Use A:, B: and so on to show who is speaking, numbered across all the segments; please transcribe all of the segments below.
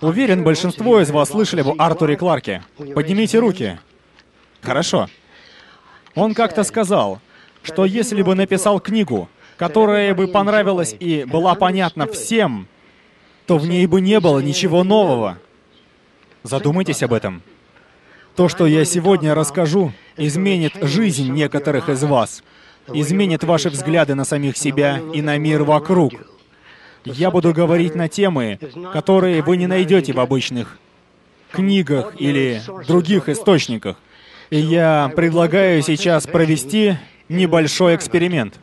A: Уверен, большинство из вас слышали об Артуре Кларке. Поднимите руки. Хорошо. Он как-то сказал, что если бы написал книгу, которая бы понравилась и была понятна всем, то в ней бы не было ничего нового. Задумайтесь об этом. То, что я сегодня расскажу, изменит жизнь некоторых из вас, изменит ваши взгляды на самих себя и на мир вокруг. Я буду говорить на темы, которые вы не найдете в обычных книгах или других источниках. И я предлагаю сейчас провести небольшой эксперимент.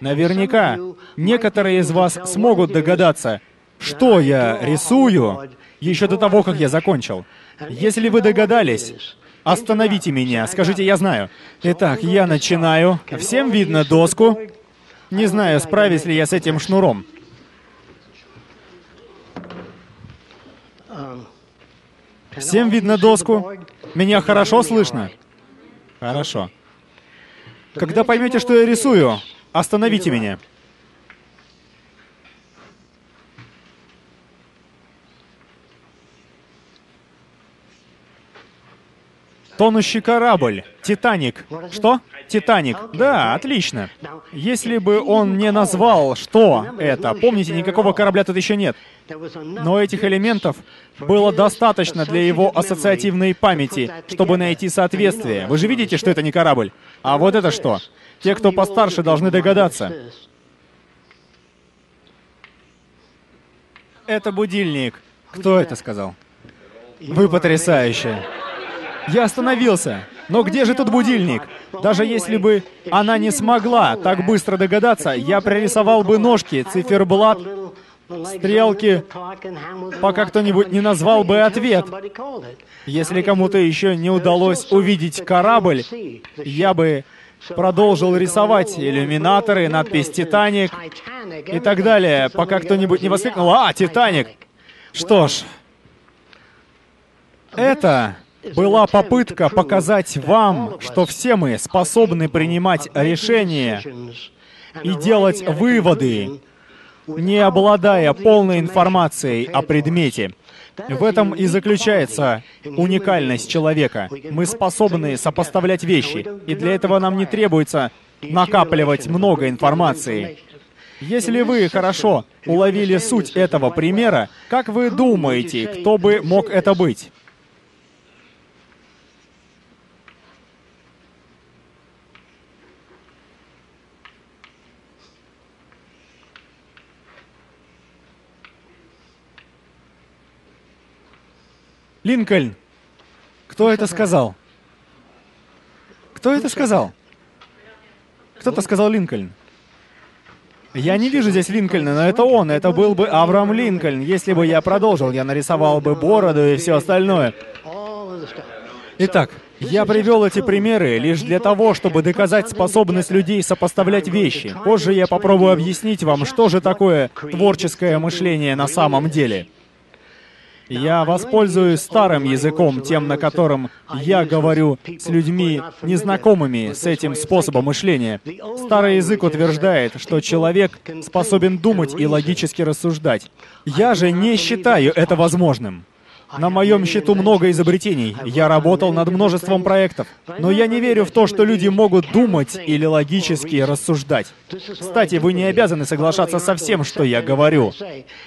A: Наверняка некоторые из вас смогут догадаться, что я рисую еще до того, как я закончил. Если вы догадались, остановите меня, скажите «я знаю». Итак, я начинаю. Всем видно доску. Не знаю, справюсь ли я с этим шнуром. Всем видно доску? Меня хорошо слышно? Хорошо. Когда поймете, что я рисую, остановите меня. Тонущий корабль. Титаник. Что? Титаник. Да, отлично. Если бы он не назвал, что это, помните, никакого корабля тут еще нет. Но этих элементов было достаточно для его ассоциативной памяти, чтобы найти соответствие. Вы же видите, что это не корабль. А вот это что? Те, кто постарше, должны догадаться. Это будильник. Кто это сказал? Вы потрясающие. Я остановился. Но где же тут будильник? Даже если бы она не смогла так быстро догадаться, я прорисовал бы ножки, циферблат, стрелки, пока кто-нибудь не назвал бы ответ. Если кому-то еще не удалось увидеть корабль, я бы продолжил рисовать иллюминаторы, надпись «Титаник» и так далее, пока кто-нибудь не воскликнул «А, Титаник!». Что ж, это была попытка показать вам, что все мы способны принимать решения и делать выводы, не обладая полной информацией о предмете. В этом и заключается уникальность человека. Мы способны сопоставлять вещи, и для этого нам не требуется накапливать много информации. Если вы хорошо уловили суть этого примера, как вы думаете, кто бы мог это быть? Линкольн! Кто это сказал? Кто это сказал? Кто-то сказал Линкольн. Я не вижу здесь Линкольна, но это он. Это был бы Авраам Линкольн. Если бы я продолжил, я нарисовал бы бороду и все остальное. Итак, я привел эти примеры лишь для того, чтобы доказать способность людей сопоставлять вещи. Позже я попробую объяснить вам, что же такое творческое мышление на самом деле. Я воспользуюсь старым языком, тем, на котором я говорю с людьми, незнакомыми с этим способом мышления. Старый язык утверждает, что человек способен думать и логически рассуждать. Я же не считаю это возможным. На моем счету много изобретений. Я работал над множеством проектов. Но я не верю в то, что люди могут думать или логически рассуждать. Кстати, вы не обязаны соглашаться со всем, что я говорю.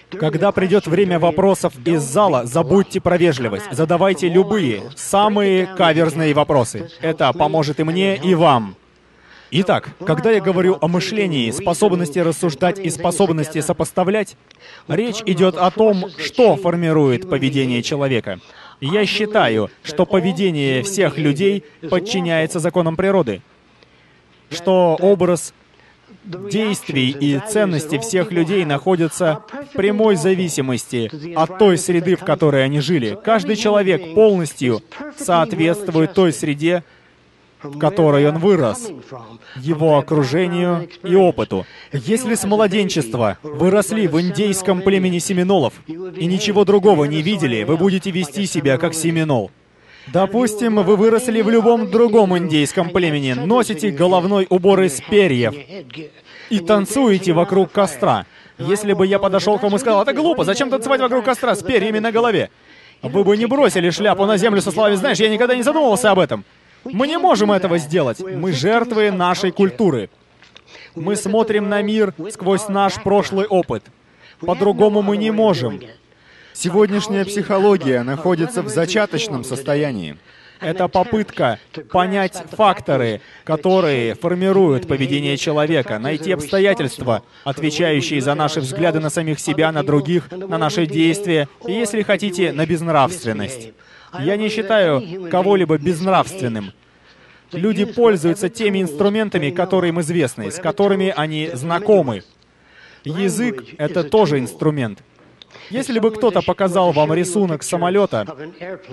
A: Когда придет время вопросов из зала, забудьте про вежливость. Задавайте любые, самые каверзные вопросы. Это поможет и мне, и вам. Итак, когда я говорю о мышлении, способности рассуждать и способности сопоставлять, речь идет о том, что формирует поведение человека. Я считаю, что поведение всех людей подчиняется законам природы, что образ действий и ценности всех людей находятся в прямой зависимости от той среды, в которой они жили. Каждый человек полностью соответствует той среде, в которой он вырос, его окружению и опыту. Если с младенчества вы росли в индейском племени семинолов и ничего другого не видели, вы будете вести себя как семинол. Допустим, вы выросли в любом другом индейском племени, носите головной убор из перьев и танцуете вокруг костра. Если бы я подошел к вам и сказал, это глупо, зачем танцевать вокруг костра с перьями на голове? Вы бы не бросили шляпу на землю со словами, знаешь, я никогда не задумывался об этом. Мы не можем этого сделать. Мы жертвы нашей культуры. Мы смотрим на мир сквозь наш прошлый опыт. По-другому мы не можем. Сегодняшняя психология находится в зачаточном состоянии. Это попытка понять факторы, которые формируют поведение человека, найти обстоятельства, отвечающие за наши взгляды на самих себя, на других, на наши действия, и, если хотите, на безнравственность. Я не считаю кого-либо безнравственным. Люди пользуются теми инструментами, которые им известны, с которыми они знакомы. Язык — это тоже инструмент. Если бы кто-то показал вам рисунок самолета,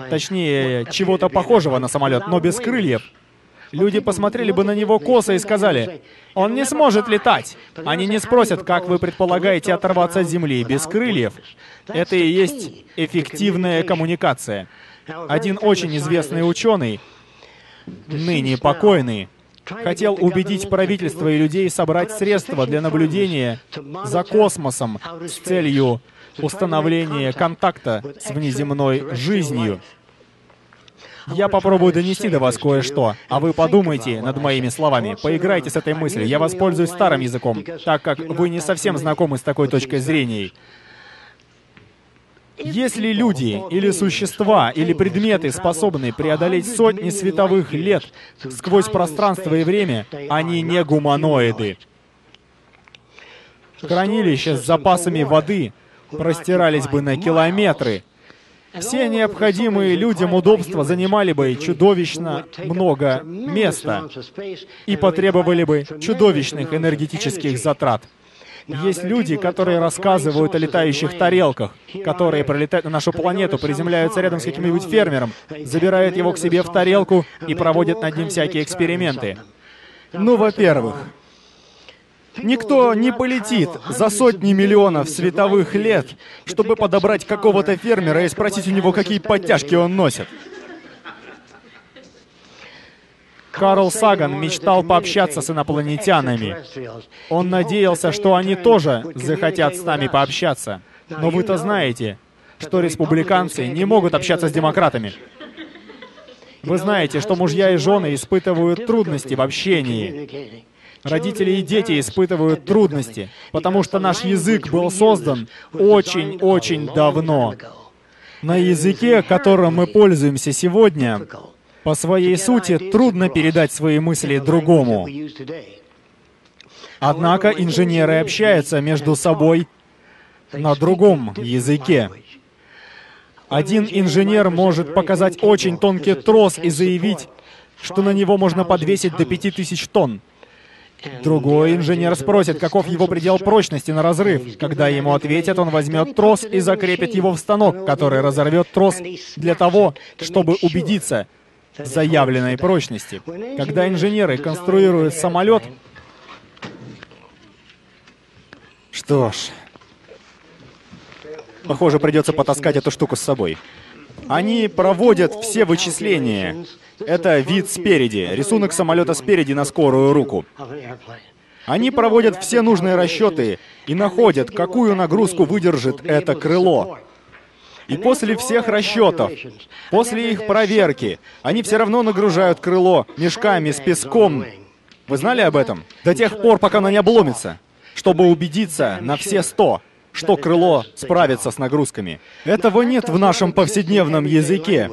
A: точнее, чего-то похожего на самолет, но без крыльев, люди посмотрели бы на него косо и сказали, «Он не сможет летать». Они не спросят, как вы предполагаете оторваться от земли без крыльев. Это и есть эффективная коммуникация. Один очень известный ученый, ныне покойный, хотел убедить правительство и людей собрать средства для наблюдения за космосом с целью установление контакта с внеземной жизнью. Я попробую донести до вас кое-что, а вы подумайте над моими словами, поиграйте с этой мыслью. Я воспользуюсь старым языком, так как вы не совсем знакомы с такой точкой зрения. Если люди или существа или предметы способны преодолеть сотни световых лет сквозь пространство и время, они не гуманоиды. Хранилище с запасами воды простирались бы на километры. Все необходимые людям удобства занимали бы чудовищно много места и потребовали бы чудовищных энергетических затрат. Есть люди, которые рассказывают о летающих тарелках, которые пролетают на нашу планету, приземляются рядом с каким-нибудь фермером, забирают его к себе в тарелку и проводят над ним всякие эксперименты. Ну, во-первых, Никто не полетит за сотни миллионов световых лет, чтобы подобрать какого-то фермера и спросить у него, какие подтяжки он носит. Карл Саган мечтал пообщаться с инопланетянами. Он надеялся, что они тоже захотят с нами пообщаться. Но вы-то знаете, что республиканцы не могут общаться с демократами. Вы знаете, что мужья и жены испытывают трудности в общении. Родители и дети испытывают трудности, потому что наш язык был создан очень-очень давно. На языке, которым мы пользуемся сегодня, по своей сути трудно передать свои мысли другому. Однако инженеры общаются между собой на другом языке. Один инженер может показать очень тонкий трос и заявить, что на него можно подвесить до 5000 тонн. Другой инженер спросит, каков его предел прочности на разрыв. Когда ему ответят, он возьмет трос и закрепит его в станок, который разорвет трос для того, чтобы убедиться заявленной прочности. Когда инженеры конструируют самолет... Что ж... Похоже, придется потаскать эту штуку с собой. Они проводят все вычисления, это вид спереди, рисунок самолета спереди на скорую руку. Они проводят все нужные расчеты и находят, какую нагрузку выдержит это крыло. И после всех расчетов, после их проверки, они все равно нагружают крыло мешками с песком. Вы знали об этом? До тех пор, пока оно не обломится, чтобы убедиться на все сто, что крыло справится с нагрузками. Этого нет в нашем повседневном языке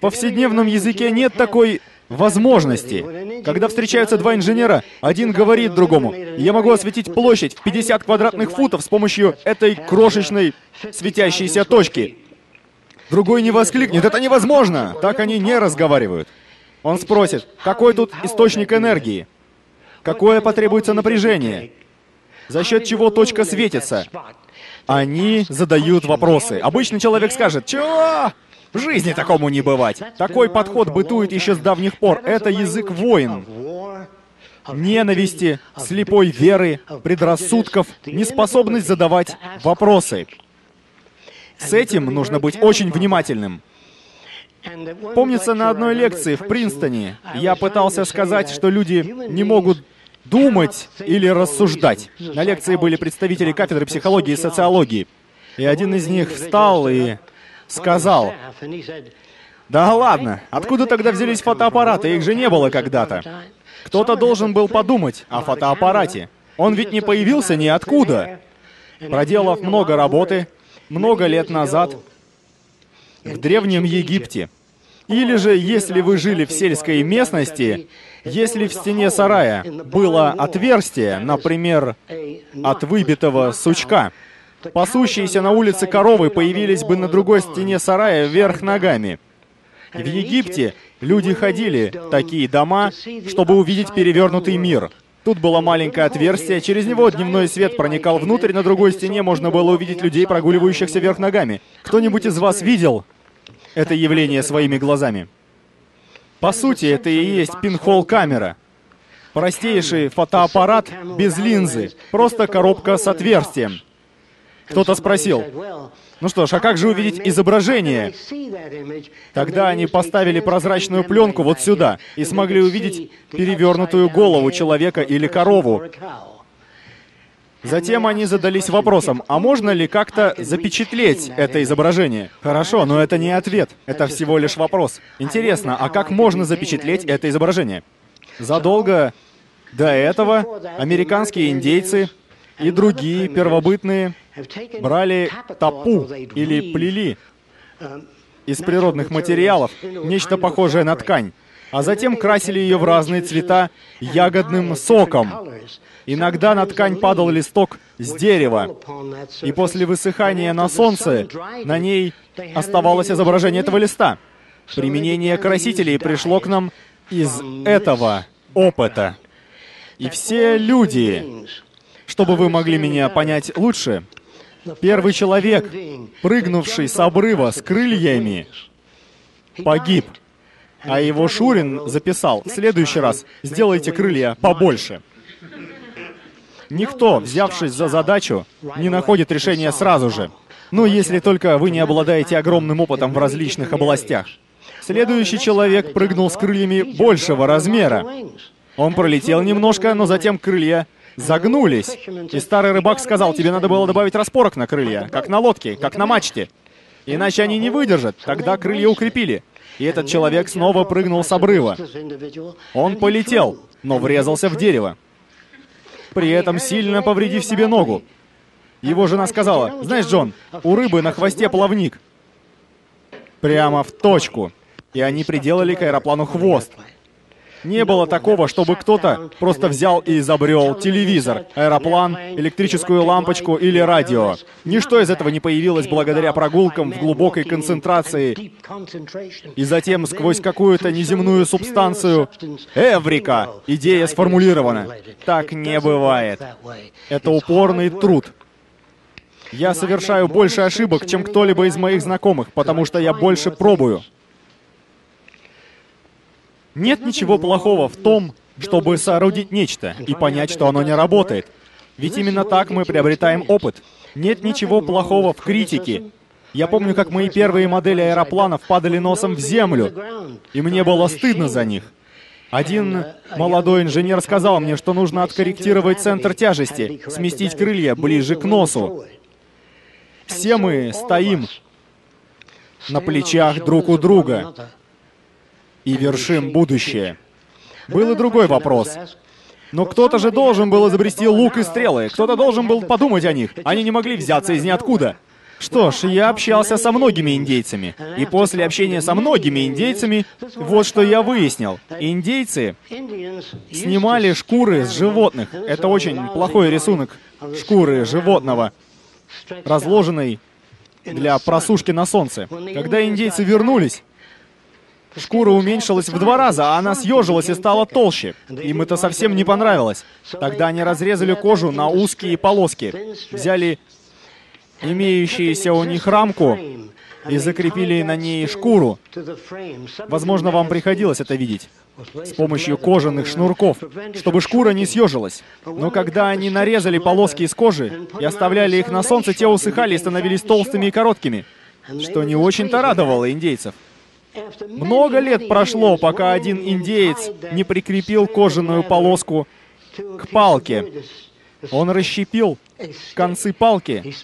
A: повседневном языке нет такой возможности. Когда встречаются два инженера, один говорит другому, я могу осветить площадь в 50 квадратных футов с помощью этой крошечной светящейся точки. Другой не воскликнет, это невозможно! Так они не разговаривают. Он спросит, какой тут источник энергии? Какое потребуется напряжение? За счет чего точка светится? Они задают вопросы. Обычный человек скажет, чего? В жизни такому не бывать. Такой подход бытует еще с давних пор. Это язык войн. Ненависти, слепой веры, предрассудков, неспособность задавать вопросы. С этим нужно быть очень внимательным. Помнится, на одной лекции в Принстоне я пытался сказать, что люди не могут думать или рассуждать. На лекции были представители кафедры психологии и социологии. И один из них встал и сказал, «Да ладно, откуда тогда взялись фотоаппараты? Их же не было когда-то. Кто-то должен был подумать о фотоаппарате. Он ведь не появился ниоткуда. Проделав много работы, много лет назад, в Древнем Египте, или же, если вы жили в сельской местности, если в стене сарая было отверстие, например, от выбитого сучка, пасущиеся на улице коровы появились бы на другой стене сарая вверх ногами. В Египте люди ходили такие дома, чтобы увидеть перевернутый мир. Тут было маленькое отверстие, через него дневной свет проникал внутрь, на другой стене можно было увидеть людей, прогуливающихся вверх ногами. Кто-нибудь из вас видел это явление своими глазами? По сути, это и есть пинхол-камера. Простейший фотоаппарат без линзы, просто коробка с отверстием. Кто-то спросил, ну что ж, а как же увидеть изображение? Тогда они поставили прозрачную пленку вот сюда и смогли увидеть перевернутую голову человека или корову. Затем они задались вопросом, а можно ли как-то запечатлеть это изображение? Хорошо, но это не ответ, это всего лишь вопрос. Интересно, а как можно запечатлеть это изображение? Задолго до этого американские индейцы и другие первобытные брали топу или плели из природных материалов, нечто похожее на ткань, а затем красили ее в разные цвета ягодным соком. Иногда на ткань падал листок с дерева, и после высыхания на солнце на ней оставалось изображение этого листа. Применение красителей пришло к нам из этого опыта. И все люди, чтобы вы могли меня понять лучше, первый человек, прыгнувший с обрыва с крыльями, погиб. А его Шурин записал, в следующий раз сделайте крылья побольше. Никто, взявшись за задачу, не находит решения сразу же. Ну, если только вы не обладаете огромным опытом в различных областях. Следующий человек прыгнул с крыльями большего размера. Он пролетел немножко, но затем крылья загнулись. И старый рыбак сказал, тебе надо было добавить распорок на крылья, как на лодке, как на мачте. Иначе они не выдержат. Тогда крылья укрепили. И этот человек снова прыгнул с обрыва. Он полетел, но врезался в дерево при этом сильно повредив себе ногу. Его жена сказала, «Знаешь, Джон, у рыбы на хвосте плавник». Прямо в точку. И они приделали к аэроплану хвост. Не было такого, чтобы кто-то просто взял и изобрел телевизор, аэроплан, электрическую лампочку или радио. Ничто из этого не появилось благодаря прогулкам в глубокой концентрации. И затем сквозь какую-то неземную субстанцию Эврика! Идея сформулирована. Так не бывает. Это упорный труд. Я совершаю больше ошибок, чем кто-либо из моих знакомых, потому что я больше пробую. Нет ничего плохого в том, чтобы соорудить нечто и понять, что оно не работает. Ведь именно так мы приобретаем опыт. Нет ничего плохого в критике. Я помню, как мои первые модели аэропланов падали носом в землю, и мне было стыдно за них. Один молодой инженер сказал мне, что нужно откорректировать центр тяжести, сместить крылья ближе к носу. Все мы стоим на плечах друг у друга и вершим будущее. Был и другой вопрос. Но кто-то же должен был изобрести лук и стрелы, кто-то должен был подумать о них. Они не могли взяться из ниоткуда. Что ж, я общался со многими индейцами. И после общения со многими индейцами, вот что я выяснил. Индейцы снимали шкуры с животных. Это очень плохой рисунок шкуры животного, разложенной для просушки на солнце. Когда индейцы вернулись, Шкура уменьшилась в два раза, а она съежилась и стала толще. Им это совсем не понравилось. Тогда они разрезали кожу на узкие полоски, взяли имеющуюся у них рамку и закрепили на ней шкуру. Возможно, вам приходилось это видеть. С помощью кожаных шнурков, чтобы шкура не съежилась. Но когда они нарезали полоски из кожи и оставляли их на солнце, те усыхали и становились толстыми и короткими, что не очень-то радовало индейцев. Много лет прошло, пока один индеец не прикрепил кожаную полоску к палке. Он расщепил концы палки,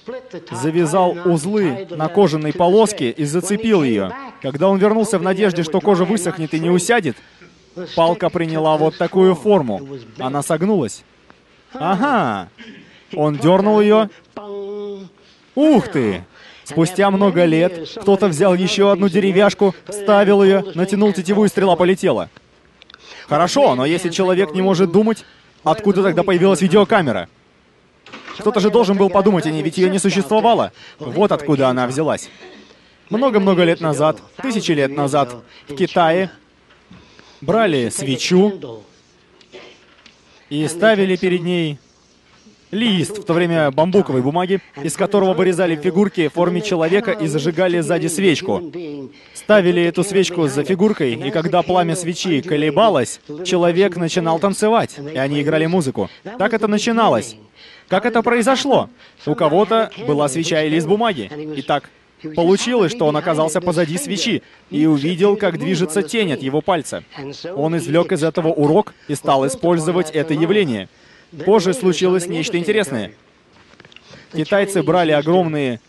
A: завязал узлы на кожаной полоске и зацепил ее. Когда он вернулся в надежде, что кожа высохнет и не усядет, палка приняла вот такую форму. Она согнулась. Ага. Он дернул ее. Ух ты! Спустя много лет кто-то взял еще одну деревяшку, ставил ее, натянул тетиву и стрела полетела. Хорошо, но если человек не может думать, откуда тогда появилась видеокамера? Кто-то же должен был подумать о ней, ведь ее не существовало. Вот откуда она взялась. Много-много лет назад, тысячи лет назад, в Китае брали свечу и ставили перед ней лист, в то время бамбуковой бумаги, из которого вырезали фигурки в форме человека и зажигали сзади свечку. Ставили эту свечку за фигуркой, и когда пламя свечи колебалось, человек начинал танцевать, и они играли музыку. Так это начиналось. Как это произошло? У кого-то была свеча и лист бумаги. Итак, Получилось, что он оказался позади свечи и увидел, как движется тень от его пальца. Он извлек из этого урок и стал использовать это явление. Позже случилось нечто интересное. Китайцы брали огромные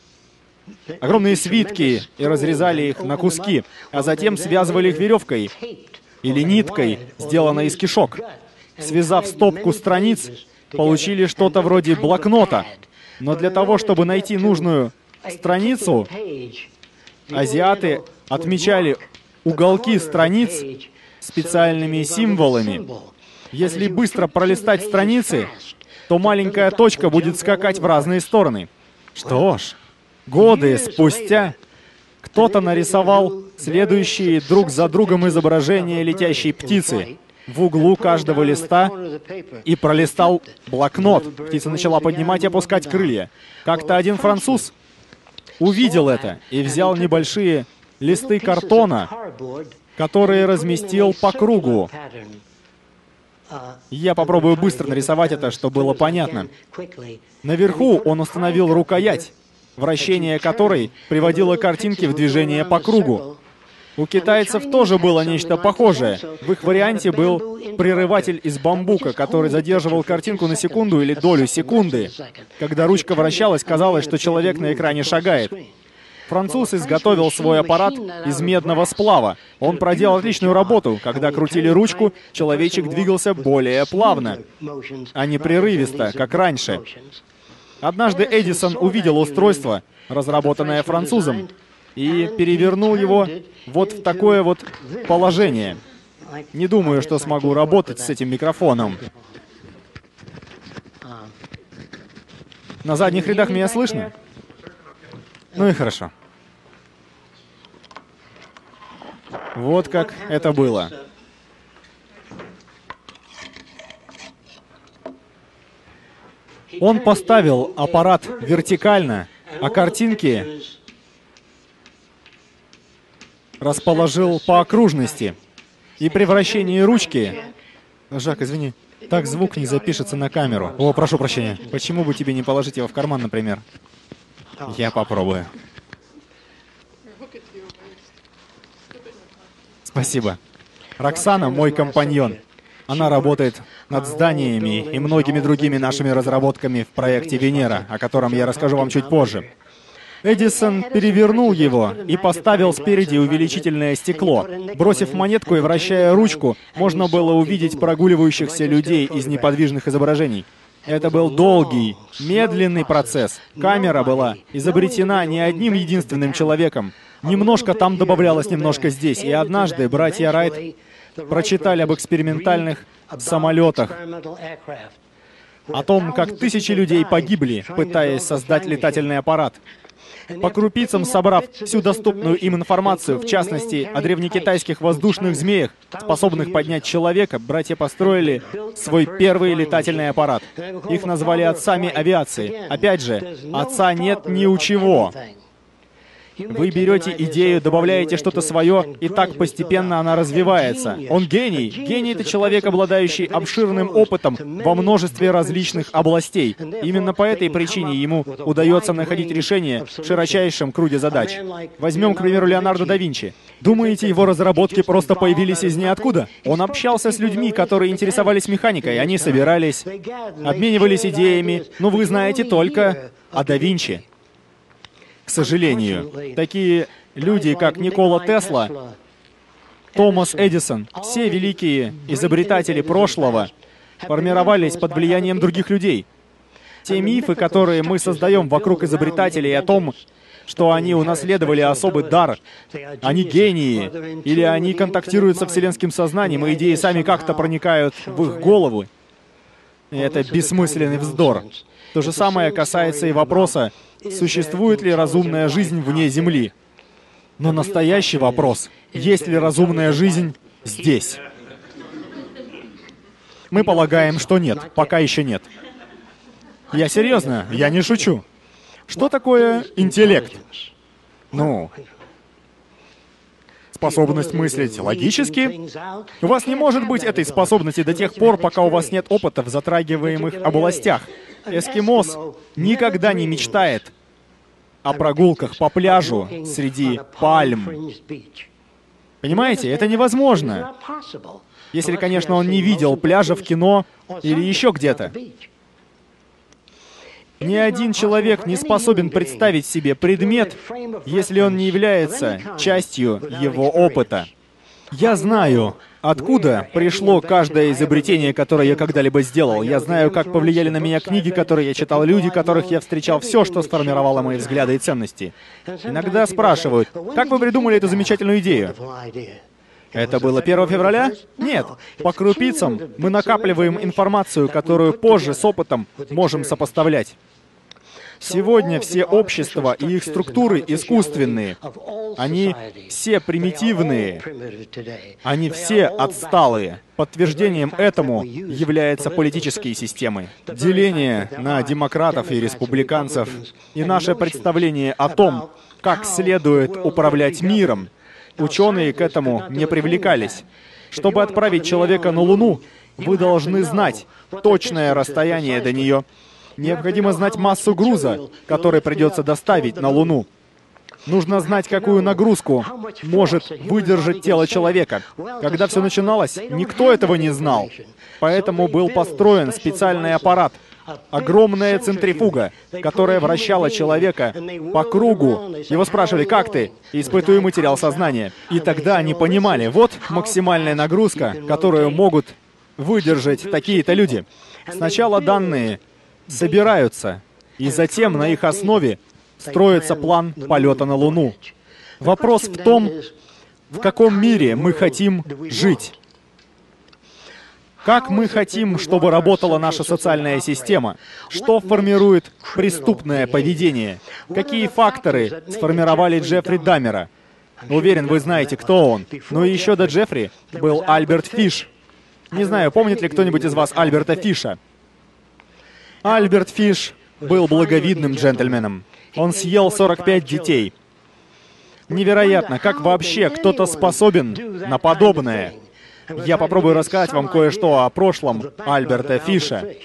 A: огромные свитки и разрезали их на куски, а затем связывали их веревкой или ниткой, сделанной из кишок. Связав стопку страниц, получили что-то вроде блокнота. Но для того, чтобы найти нужную страницу, азиаты отмечали уголки страниц специальными символами. Если быстро пролистать страницы, то маленькая точка будет скакать в разные стороны. Что ж, годы спустя кто-то нарисовал следующие друг за другом изображения летящей птицы в углу каждого листа и пролистал блокнот. Птица начала поднимать и опускать крылья. Как-то один француз увидел это и взял небольшие листы картона, которые разместил по кругу. Я попробую быстро нарисовать это, чтобы было понятно. Наверху он установил рукоять, вращение которой приводило картинки в движение по кругу. У китайцев тоже было нечто похожее. В их варианте был прерыватель из бамбука, который задерживал картинку на секунду или долю секунды. Когда ручка вращалась, казалось, что человек на экране шагает. Француз изготовил свой аппарат из медного сплава. Он проделал отличную работу. Когда крутили ручку, человечек двигался более плавно, а не прерывисто, как раньше. Однажды Эдисон увидел устройство, разработанное французом, и перевернул его вот в такое вот положение. Не думаю, что смогу работать с этим микрофоном. На задних рядах меня слышно? Ну и хорошо. Вот как это было. Он поставил аппарат вертикально, а картинки расположил по окружности. И при вращении ручки... Жак, извини, так звук не запишется на камеру. О, прошу прощения. Почему бы тебе не положить его в карман, например? Я попробую. Спасибо. Роксана мой компаньон. Она работает над зданиями и многими другими нашими разработками в проекте Венера, о котором я расскажу вам чуть позже. Эдисон перевернул его и поставил спереди увеличительное стекло. Бросив монетку и вращая ручку, можно было увидеть прогуливающихся людей из неподвижных изображений. Это был долгий, медленный процесс. Камера была изобретена не одним единственным человеком. Немножко там добавлялось, немножко здесь. И однажды братья Райт прочитали об экспериментальных самолетах, о том, как тысячи людей погибли, пытаясь создать летательный аппарат. По крупицам собрав всю доступную им информацию, в частности, о древнекитайских воздушных змеях, способных поднять человека, братья построили свой первый летательный аппарат. Их назвали отцами авиации. Опять же, отца нет ни у чего. Вы берете идею, добавляете что-то свое, и так постепенно она развивается. Он гений. Гений — это человек, обладающий обширным опытом во множестве различных областей. Именно по этой причине ему удается находить решения в широчайшем круге задач. Возьмем, к примеру, Леонардо да Винчи. Думаете, его разработки просто появились из ниоткуда? Он общался с людьми, которые интересовались механикой. Они собирались, обменивались идеями. Но вы знаете только о да Винчи. К сожалению, такие люди, как Никола Тесла, Томас Эдисон, все великие изобретатели прошлого формировались под влиянием других людей. Те мифы, которые мы создаем вокруг изобретателей о том, что они унаследовали особый дар, они гении, или они контактируют со вселенским сознанием, и идеи сами как-то проникают в их голову. И это бессмысленный вздор. То же самое касается и вопроса, существует ли разумная жизнь вне Земли. Но настоящий вопрос, есть ли разумная жизнь здесь? Мы полагаем, что нет, пока еще нет. Я серьезно, я не шучу. Что такое интеллект? Ну, способность мыслить логически. У вас не может быть этой способности до тех пор, пока у вас нет опыта в затрагиваемых областях. Эскимос никогда не мечтает о прогулках по пляжу среди пальм. Понимаете, это невозможно. Если, конечно, он не видел пляжа в кино или еще где-то. Ни один человек не способен представить себе предмет, если он не является частью его опыта. Я знаю, откуда пришло каждое изобретение, которое я когда-либо сделал. Я знаю, как повлияли на меня книги, которые я читал, люди, которых я встречал, все, что сформировало мои взгляды и ценности. Иногда спрашивают, как вы придумали эту замечательную идею? Это было 1 февраля? Нет. По крупицам мы накапливаем информацию, которую позже с опытом можем сопоставлять. Сегодня все общества и их структуры искусственные. Они все примитивные. Они все отсталые. Подтверждением этому являются политические системы. Деление на демократов и республиканцев и наше представление о том, как следует управлять миром, ученые к этому не привлекались. Чтобы отправить человека на Луну, вы должны знать точное расстояние до нее, Необходимо знать массу груза, который придется доставить на Луну. Нужно знать, какую нагрузку может выдержать тело человека. Когда все начиналось, никто этого не знал. Поэтому был построен специальный аппарат, огромная центрифуга, которая вращала человека по кругу. Его спрашивали, как ты? И испытуемый материал сознания. И тогда они понимали, вот максимальная нагрузка, которую могут выдержать такие-то люди. Сначала данные собираются, и затем на их основе строится план полета на Луну. Вопрос в том, в каком мире мы хотим жить. Как мы хотим, чтобы работала наша социальная система? Что формирует преступное поведение? Какие факторы сформировали Джеффри Даммера? Уверен, вы знаете, кто он. Но еще до Джеффри был Альберт Фиш. Не знаю, помнит ли кто-нибудь из вас Альберта Фиша? Альберт Фиш был благовидным джентльменом. Он съел 45 детей. Невероятно, как вообще кто-то способен на подобное. Я попробую рассказать вам кое-что о прошлом Альберта Фиша.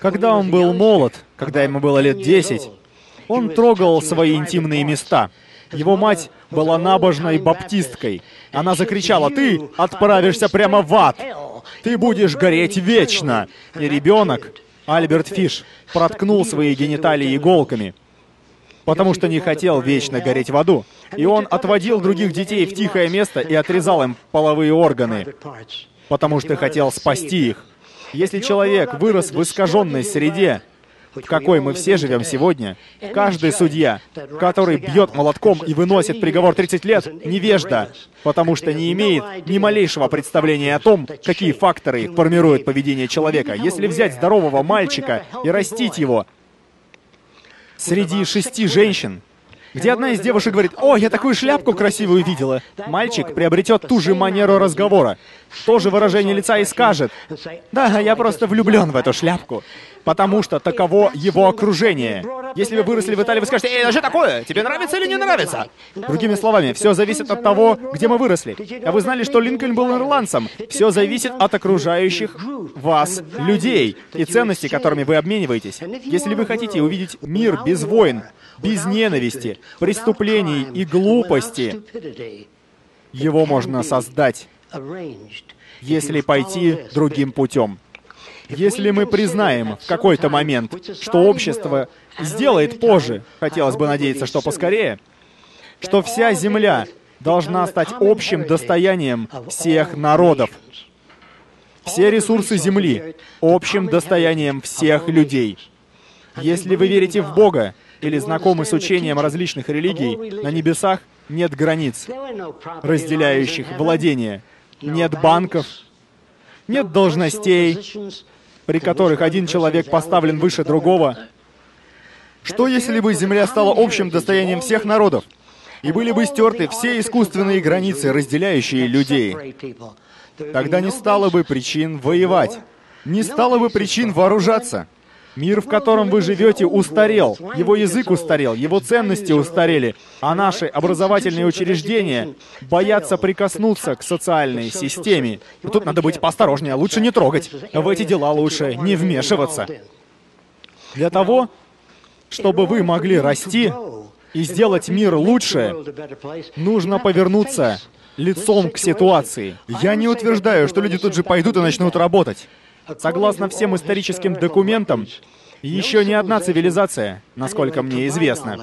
A: Когда он был молод, когда ему было лет 10, он трогал свои интимные места. Его мать была набожной баптисткой. Она закричала, «Ты отправишься прямо в ад! Ты будешь гореть вечно!» И ребенок Альберт Фиш проткнул свои гениталии иголками, потому что не хотел вечно гореть в аду. И он отводил других детей в тихое место и отрезал им половые органы, потому что хотел спасти их. Если человек вырос в искаженной среде, в какой мы все живем сегодня, каждый судья, который бьет молотком и выносит приговор 30 лет, невежда, потому что не имеет ни малейшего представления о том, какие факторы формируют поведение человека. Если взять здорового мальчика и растить его среди шести женщин, где одна из девушек говорит, «О, я такую шляпку красивую видела». Мальчик приобретет ту же манеру разговора, то же выражение лица и скажет, «Да, я просто влюблен в эту шляпку» потому что таково его окружение. Если вы выросли в Италии, вы скажете, «Эй, а что такое? Тебе нравится или не нравится?» Другими словами, все зависит от того, где мы выросли. А вы знали, что Линкольн был ирландцем? Все зависит от окружающих вас людей и ценностей, которыми вы обмениваетесь. Если вы хотите увидеть мир без войн, без ненависти, преступлений и глупости, его можно создать, если пойти другим путем. Если мы признаем в какой-то момент, что общество сделает позже, хотелось бы надеяться, что поскорее, что вся Земля должна стать общим достоянием всех народов. Все ресурсы Земли — общим достоянием всех людей. Если вы верите в Бога или знакомы с учением различных религий, на небесах нет границ, разделяющих владение. Нет банков, нет должностей, при которых один человек поставлен выше другого. Что если бы Земля стала общим достоянием всех народов, и были бы стерты все искусственные границы, разделяющие людей? Тогда не стало бы причин воевать, не стало бы причин вооружаться. Мир, в котором вы живете, устарел. Его язык устарел, его ценности устарели. А наши образовательные учреждения боятся прикоснуться к социальной системе. Тут надо быть поосторожнее, лучше не трогать. В эти дела лучше не вмешиваться. Для того, чтобы вы могли расти и сделать мир лучше, нужно повернуться лицом к ситуации. Я не утверждаю, что люди тут же пойдут и начнут работать. Согласно всем историческим документам, еще ни одна цивилизация, насколько мне известно,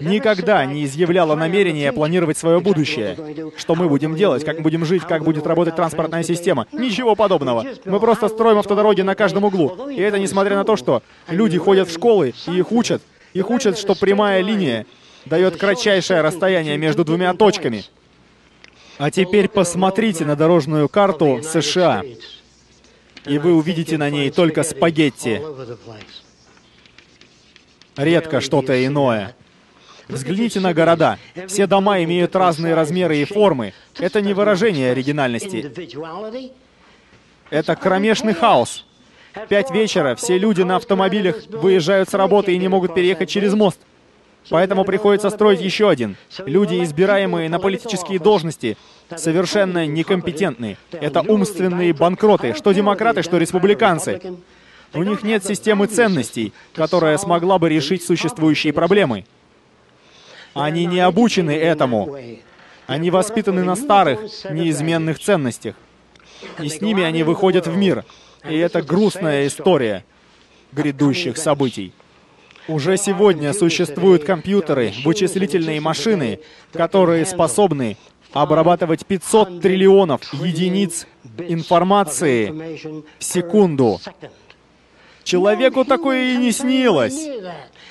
A: никогда не изъявляла намерения планировать свое будущее. Что мы будем делать, как будем жить, как будет работать транспортная система. Ничего подобного. Мы просто строим автодороги на каждом углу. И это несмотря на то, что люди ходят в школы и их учат. Их учат, что прямая линия дает кратчайшее расстояние между двумя точками. А теперь посмотрите на дорожную карту США и вы увидите на ней только спагетти. Редко что-то иное. Взгляните на города. Все дома имеют разные размеры и формы. Это не выражение оригинальности. Это кромешный хаос. Пять вечера, все люди на автомобилях выезжают с работы и не могут переехать через мост. Поэтому приходится строить еще один. Люди, избираемые на политические должности, совершенно некомпетентны. Это умственные банкроты, что демократы, что республиканцы. У них нет системы ценностей, которая смогла бы решить существующие проблемы. Они не обучены этому. Они воспитаны на старых, неизменных ценностях. И с ними они выходят в мир. И это грустная история грядущих событий. Уже сегодня существуют компьютеры, вычислительные машины, которые способны обрабатывать 500 триллионов единиц информации в секунду. Человеку такое и не снилось.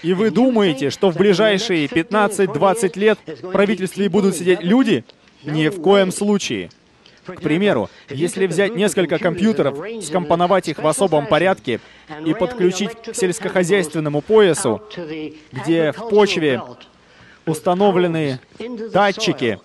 A: И вы думаете, что в ближайшие 15-20 лет в правительстве будут сидеть люди? Ни в коем случае. К примеру, если взять несколько компьютеров, скомпоновать их в особом порядке и подключить к сельскохозяйственному поясу, где в почве установлены датчики,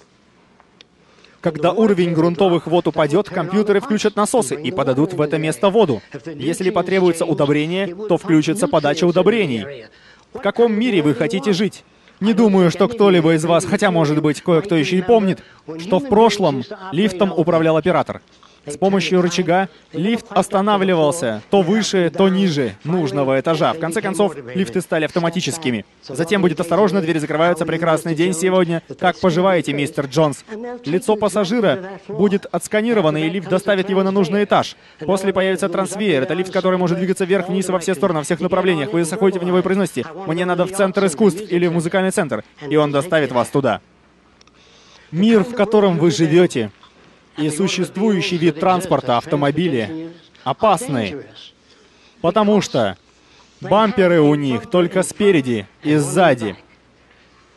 A: когда уровень грунтовых вод упадет, компьютеры включат насосы и подадут в это место воду. Если потребуется удобрение, то включится подача удобрений. В каком мире вы хотите жить? Не думаю, что кто-либо из вас, хотя, может быть, кое-кто еще и помнит, что в прошлом лифтом управлял оператор. С помощью рычага лифт останавливался то выше, то ниже нужного этажа. В конце концов, лифты стали автоматическими. Затем будет осторожно, двери закрываются. Прекрасный день сегодня. Как поживаете, мистер Джонс? Лицо пассажира будет отсканировано, и лифт доставит его на нужный этаж. После появится трансвеер. Это лифт, который может двигаться вверх-вниз во все стороны, во всех направлениях. Вы заходите в него и произносите «Мне надо в центр искусств» или в музыкальный центр. И он доставит вас туда. Мир, в котором вы живете, и существующий вид транспорта, автомобили, опасны, потому что бамперы у них только спереди и сзади.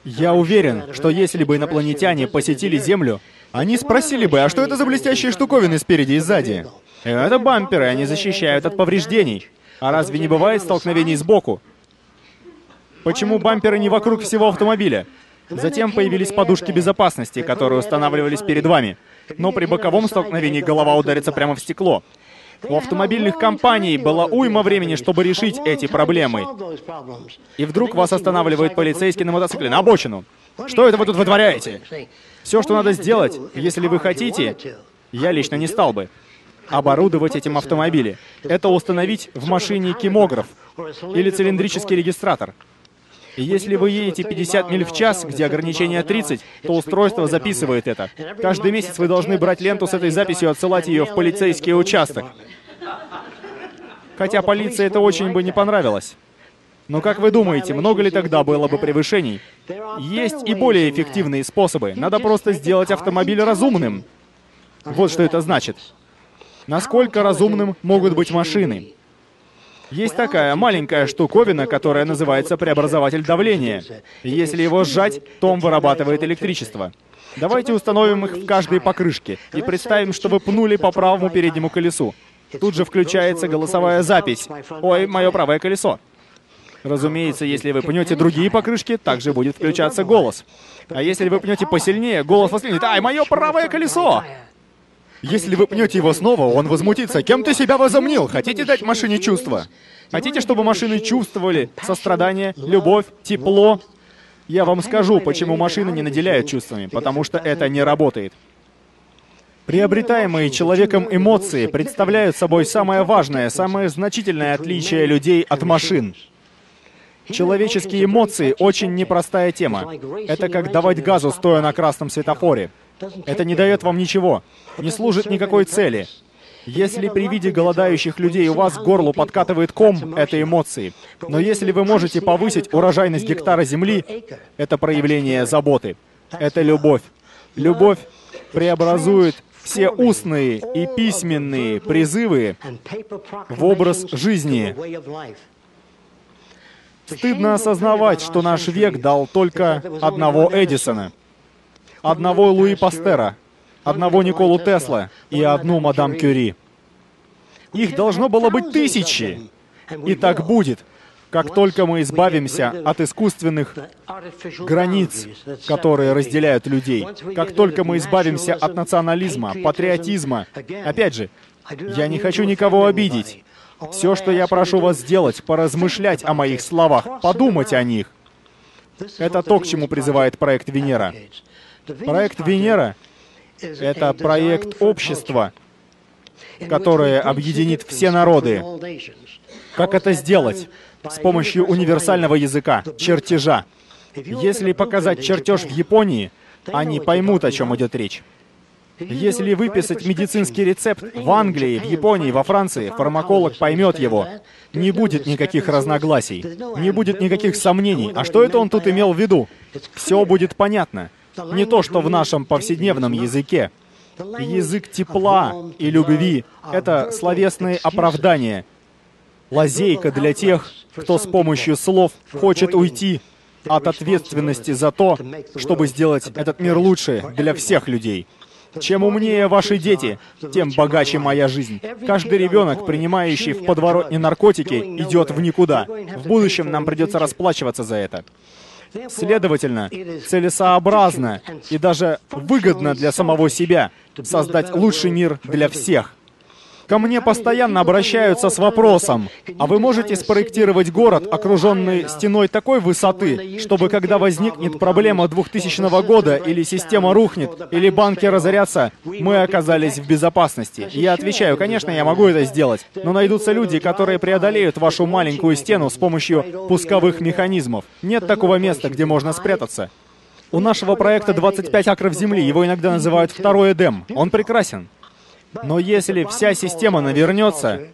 A: Я уверен, что если бы инопланетяне посетили Землю, они спросили бы, а что это за блестящие штуковины спереди и сзади? Это бамперы, они защищают от повреждений. А разве не бывает столкновений сбоку? Почему бамперы не вокруг всего автомобиля? Затем появились подушки безопасности, которые устанавливались перед вами но при боковом столкновении голова ударится прямо в стекло. У автомобильных компаний было уйма времени, чтобы решить эти проблемы. И вдруг вас останавливает полицейский на мотоцикле на обочину. Что это вы тут вытворяете? Все, что надо сделать, если вы хотите, я лично не стал бы, оборудовать этим автомобили. Это установить в машине кимограф или цилиндрический регистратор. Если вы едете 50 миль в час, где ограничение 30, то устройство записывает это. Каждый месяц вы должны брать ленту с этой записью и отсылать ее в полицейский участок. Хотя полиции это очень бы не понравилось. Но как вы думаете, много ли тогда было бы превышений? Есть и более эффективные способы. Надо просто сделать автомобиль разумным. Вот что это значит. Насколько разумным могут быть машины? Есть такая маленькая штуковина, которая называется преобразователь давления. Если его сжать, то он вырабатывает электричество. Давайте установим их в каждой покрышке и представим, что вы пнули по правому переднему колесу. Тут же включается голосовая запись. «Ой, мое правое колесо». Разумеется, если вы пнете другие покрышки, также будет включаться голос. А если вы пнете посильнее, голос воскликнет «Ай, мое правое колесо!» Если вы пнете его снова, он возмутится. Кем ты себя возомнил? Хотите дать машине чувства? Хотите, чтобы машины чувствовали сострадание, любовь, тепло? Я вам скажу, почему машины не наделяют чувствами. Потому что это не работает. Приобретаемые человеком эмоции представляют собой самое важное, самое значительное отличие людей от машин. Человеческие эмоции — очень непростая тема. Это как давать газу, стоя на красном светофоре. Это не дает вам ничего, не служит никакой цели. Если при виде голодающих людей у вас к горлу подкатывает ком, это эмоции. Но если вы можете повысить урожайность гектара земли, это проявление заботы. Это любовь. Любовь преобразует все устные и письменные призывы в образ жизни. Стыдно осознавать, что наш век дал только одного Эдисона — одного Луи Пастера, одного Николу Тесла и одну мадам Кюри. Их должно было быть тысячи. И так будет, как только мы избавимся от искусственных границ, которые разделяют людей, как только мы избавимся от национализма, патриотизма. Опять же, я не хочу никого обидеть. Все, что я прошу вас сделать, поразмышлять о моих словах, подумать о них. Это то, к чему призывает проект Венера. Проект Венера — это проект общества, которое объединит все народы. Как это сделать? С помощью универсального языка, чертежа. Если показать чертеж в Японии, они поймут, о чем идет речь. Если выписать медицинский рецепт в Англии, в Японии, во Франции, фармаколог поймет его. Не будет никаких разногласий, не будет никаких сомнений. А что это он тут имел в виду? Все будет понятно. Не то, что в нашем повседневном языке. Язык тепла и любви — это словесные оправдания. Лазейка для тех, кто с помощью слов хочет уйти от ответственности за то, чтобы сделать этот мир лучше для всех людей. Чем умнее ваши дети, тем богаче моя жизнь. Каждый ребенок, принимающий в подворотне наркотики, идет в никуда. В будущем нам придется расплачиваться за это. Следовательно, целесообразно и даже выгодно для самого себя создать лучший мир для всех. Ко мне постоянно обращаются с вопросом, а вы можете спроектировать город, окруженный стеной такой высоты, чтобы когда возникнет проблема 2000 года, или система рухнет, или банки разорятся, мы оказались в безопасности? Я отвечаю, конечно, я могу это сделать, но найдутся люди, которые преодолеют вашу маленькую стену с помощью пусковых механизмов. Нет такого места, где можно спрятаться. У нашего проекта 25 акров земли, его иногда называют второй Эдем. Он прекрасен. Но если вся система навернется,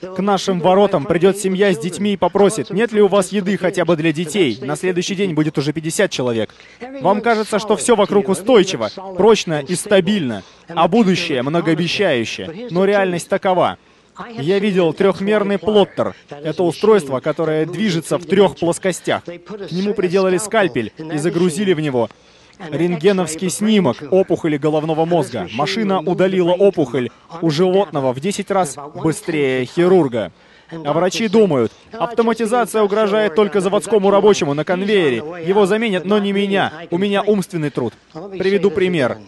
A: к нашим воротам придет семья с детьми и попросит, нет ли у вас еды хотя бы для детей? На следующий день будет уже 50 человек. Вам кажется, что все вокруг устойчиво, прочно и стабильно, а будущее многообещающее. Но реальность такова. Я видел трехмерный плоттер. Это устройство, которое движется в трех плоскостях. К нему приделали скальпель и загрузили в него Рентгеновский снимок опухоли головного мозга. Машина удалила опухоль у животного в 10 раз быстрее хирурга. А врачи думают, автоматизация угрожает только заводскому рабочему на конвейере. Его заменят, но не меня. У меня умственный труд. Приведу пример.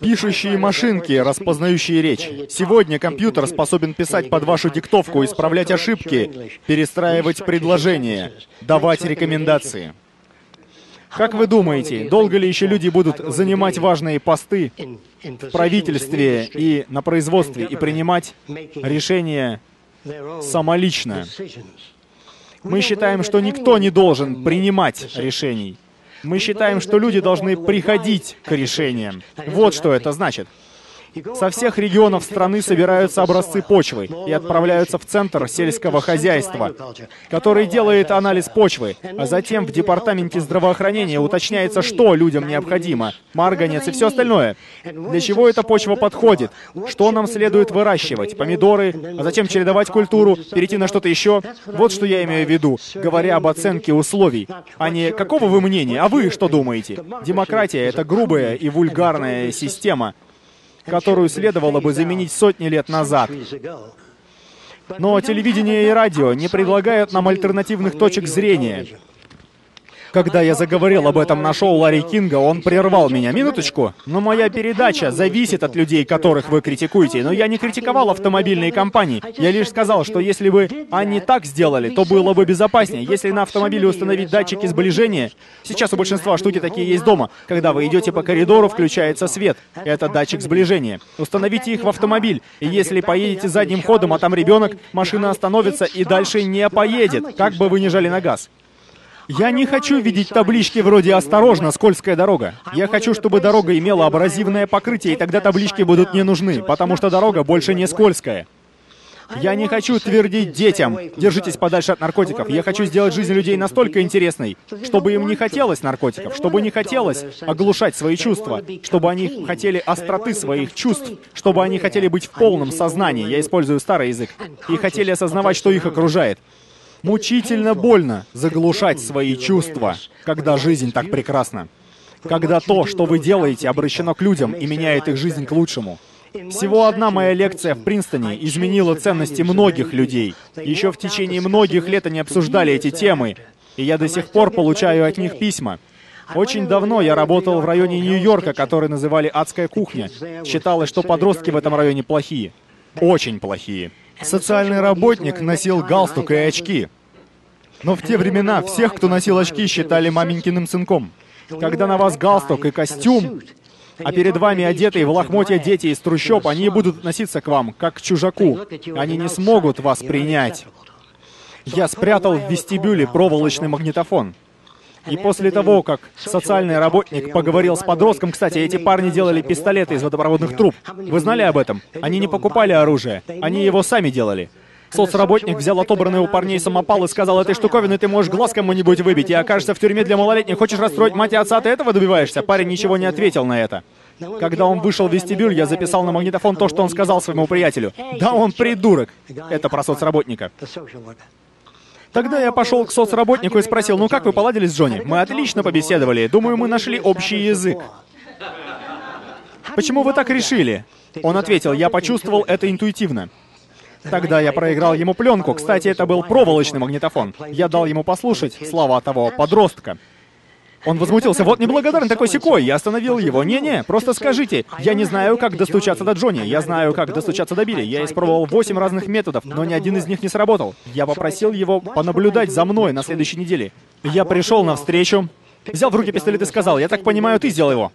A: Пишущие машинки, распознающие речь. Сегодня компьютер способен писать под вашу диктовку, исправлять ошибки, перестраивать предложения, давать рекомендации. Как вы думаете, долго ли еще люди будут занимать важные посты в правительстве и на производстве и принимать решения самолично? Мы считаем, что никто не должен принимать решений. Мы считаем, что люди должны приходить к решениям. Вот что это значит. Со всех регионов страны собираются образцы почвы и отправляются в Центр сельского хозяйства, который делает анализ почвы, а затем в Департаменте здравоохранения уточняется, что людям необходимо, марганец и все остальное. Для чего эта почва подходит, что нам следует выращивать, помидоры, а затем чередовать культуру, перейти на что-то еще. Вот что я имею в виду, говоря об оценке условий, а не «какого вы мнения, а вы что думаете?» Демократия — это грубая и вульгарная система, которую следовало бы заменить сотни лет назад. Но телевидение и радио не предлагают нам альтернативных точек зрения. Когда я заговорил об этом на шоу Ларри Кинга, он прервал меня. Минуточку. Но моя передача зависит от людей, которых вы критикуете. Но я не критиковал автомобильные компании. Я лишь сказал, что если бы они так сделали, то было бы безопаснее. Если на автомобиле установить датчики сближения, сейчас у большинства штуки такие есть дома. Когда вы идете по коридору, включается свет. Это датчик сближения. Установите их в автомобиль. И если поедете задним ходом, а там ребенок, машина остановится и дальше не поедет, как бы вы ни жали на газ. Я не хочу видеть таблички вроде «Осторожно, скользкая дорога». Я хочу, чтобы дорога имела абразивное покрытие, и тогда таблички будут не нужны, потому что дорога больше не скользкая. Я не хочу твердить детям, держитесь подальше от наркотиков. Я хочу сделать жизнь людей настолько интересной, чтобы им не хотелось наркотиков, чтобы не хотелось оглушать свои чувства, чтобы они хотели остроты своих чувств, чтобы они хотели быть в полном сознании, я использую старый язык, и хотели осознавать, что их окружает. Мучительно больно заглушать свои чувства, когда жизнь так прекрасна. Когда то, что вы делаете, обращено к людям и меняет их жизнь к лучшему. Всего одна моя лекция в Принстоне изменила ценности многих людей. Еще в течение многих лет они обсуждали эти темы, и я до сих пор получаю от них письма. Очень давно я работал в районе Нью-Йорка, который называли «адская кухня». Считалось, что подростки в этом районе плохие. Очень плохие. Социальный работник носил галстук и очки. Но в те времена всех, кто носил очки, считали маменькиным сынком. Когда на вас галстук и костюм, а перед вами одетые в лохмотья дети из трущоб, они будут относиться к вам, как к чужаку. Они не смогут вас принять. Я спрятал в вестибюле проволочный магнитофон. И после того, как социальный работник поговорил с подростком, кстати, эти парни делали пистолеты из водопроводных труб. Вы знали об этом? Они не покупали оружие, они его сами делали. Соцработник взял отобранный у парней самопал и сказал, этой штуковиной ты можешь глаз кому-нибудь выбить и окажешься в тюрьме для малолетних. Хочешь расстроить мать и отца, ты этого добиваешься? Парень ничего не ответил на это. Когда он вышел в вестибюль, я записал на магнитофон то, что он сказал своему приятелю. Да, он придурок. Это про соцработника. Тогда я пошел к соцработнику и спросил, ну как вы поладили с Джонни? Мы отлично побеседовали. Думаю, мы нашли общий язык. Почему вы так решили? Он ответил, я почувствовал это интуитивно. Тогда я проиграл ему пленку. Кстати, это был проволочный магнитофон. Я дал ему послушать слова того подростка. Он возмутился. «Вот неблагодарный такой секой!» Я остановил его. «Не-не, просто скажите. Я не знаю, как достучаться до Джонни. Я знаю, как достучаться до Билли. Я испробовал восемь разных методов, но ни один из них не сработал. Я попросил его понаблюдать за мной на следующей неделе. Я пришел на встречу, взял в руки пистолет и сказал, «Я так понимаю, ты сделал его».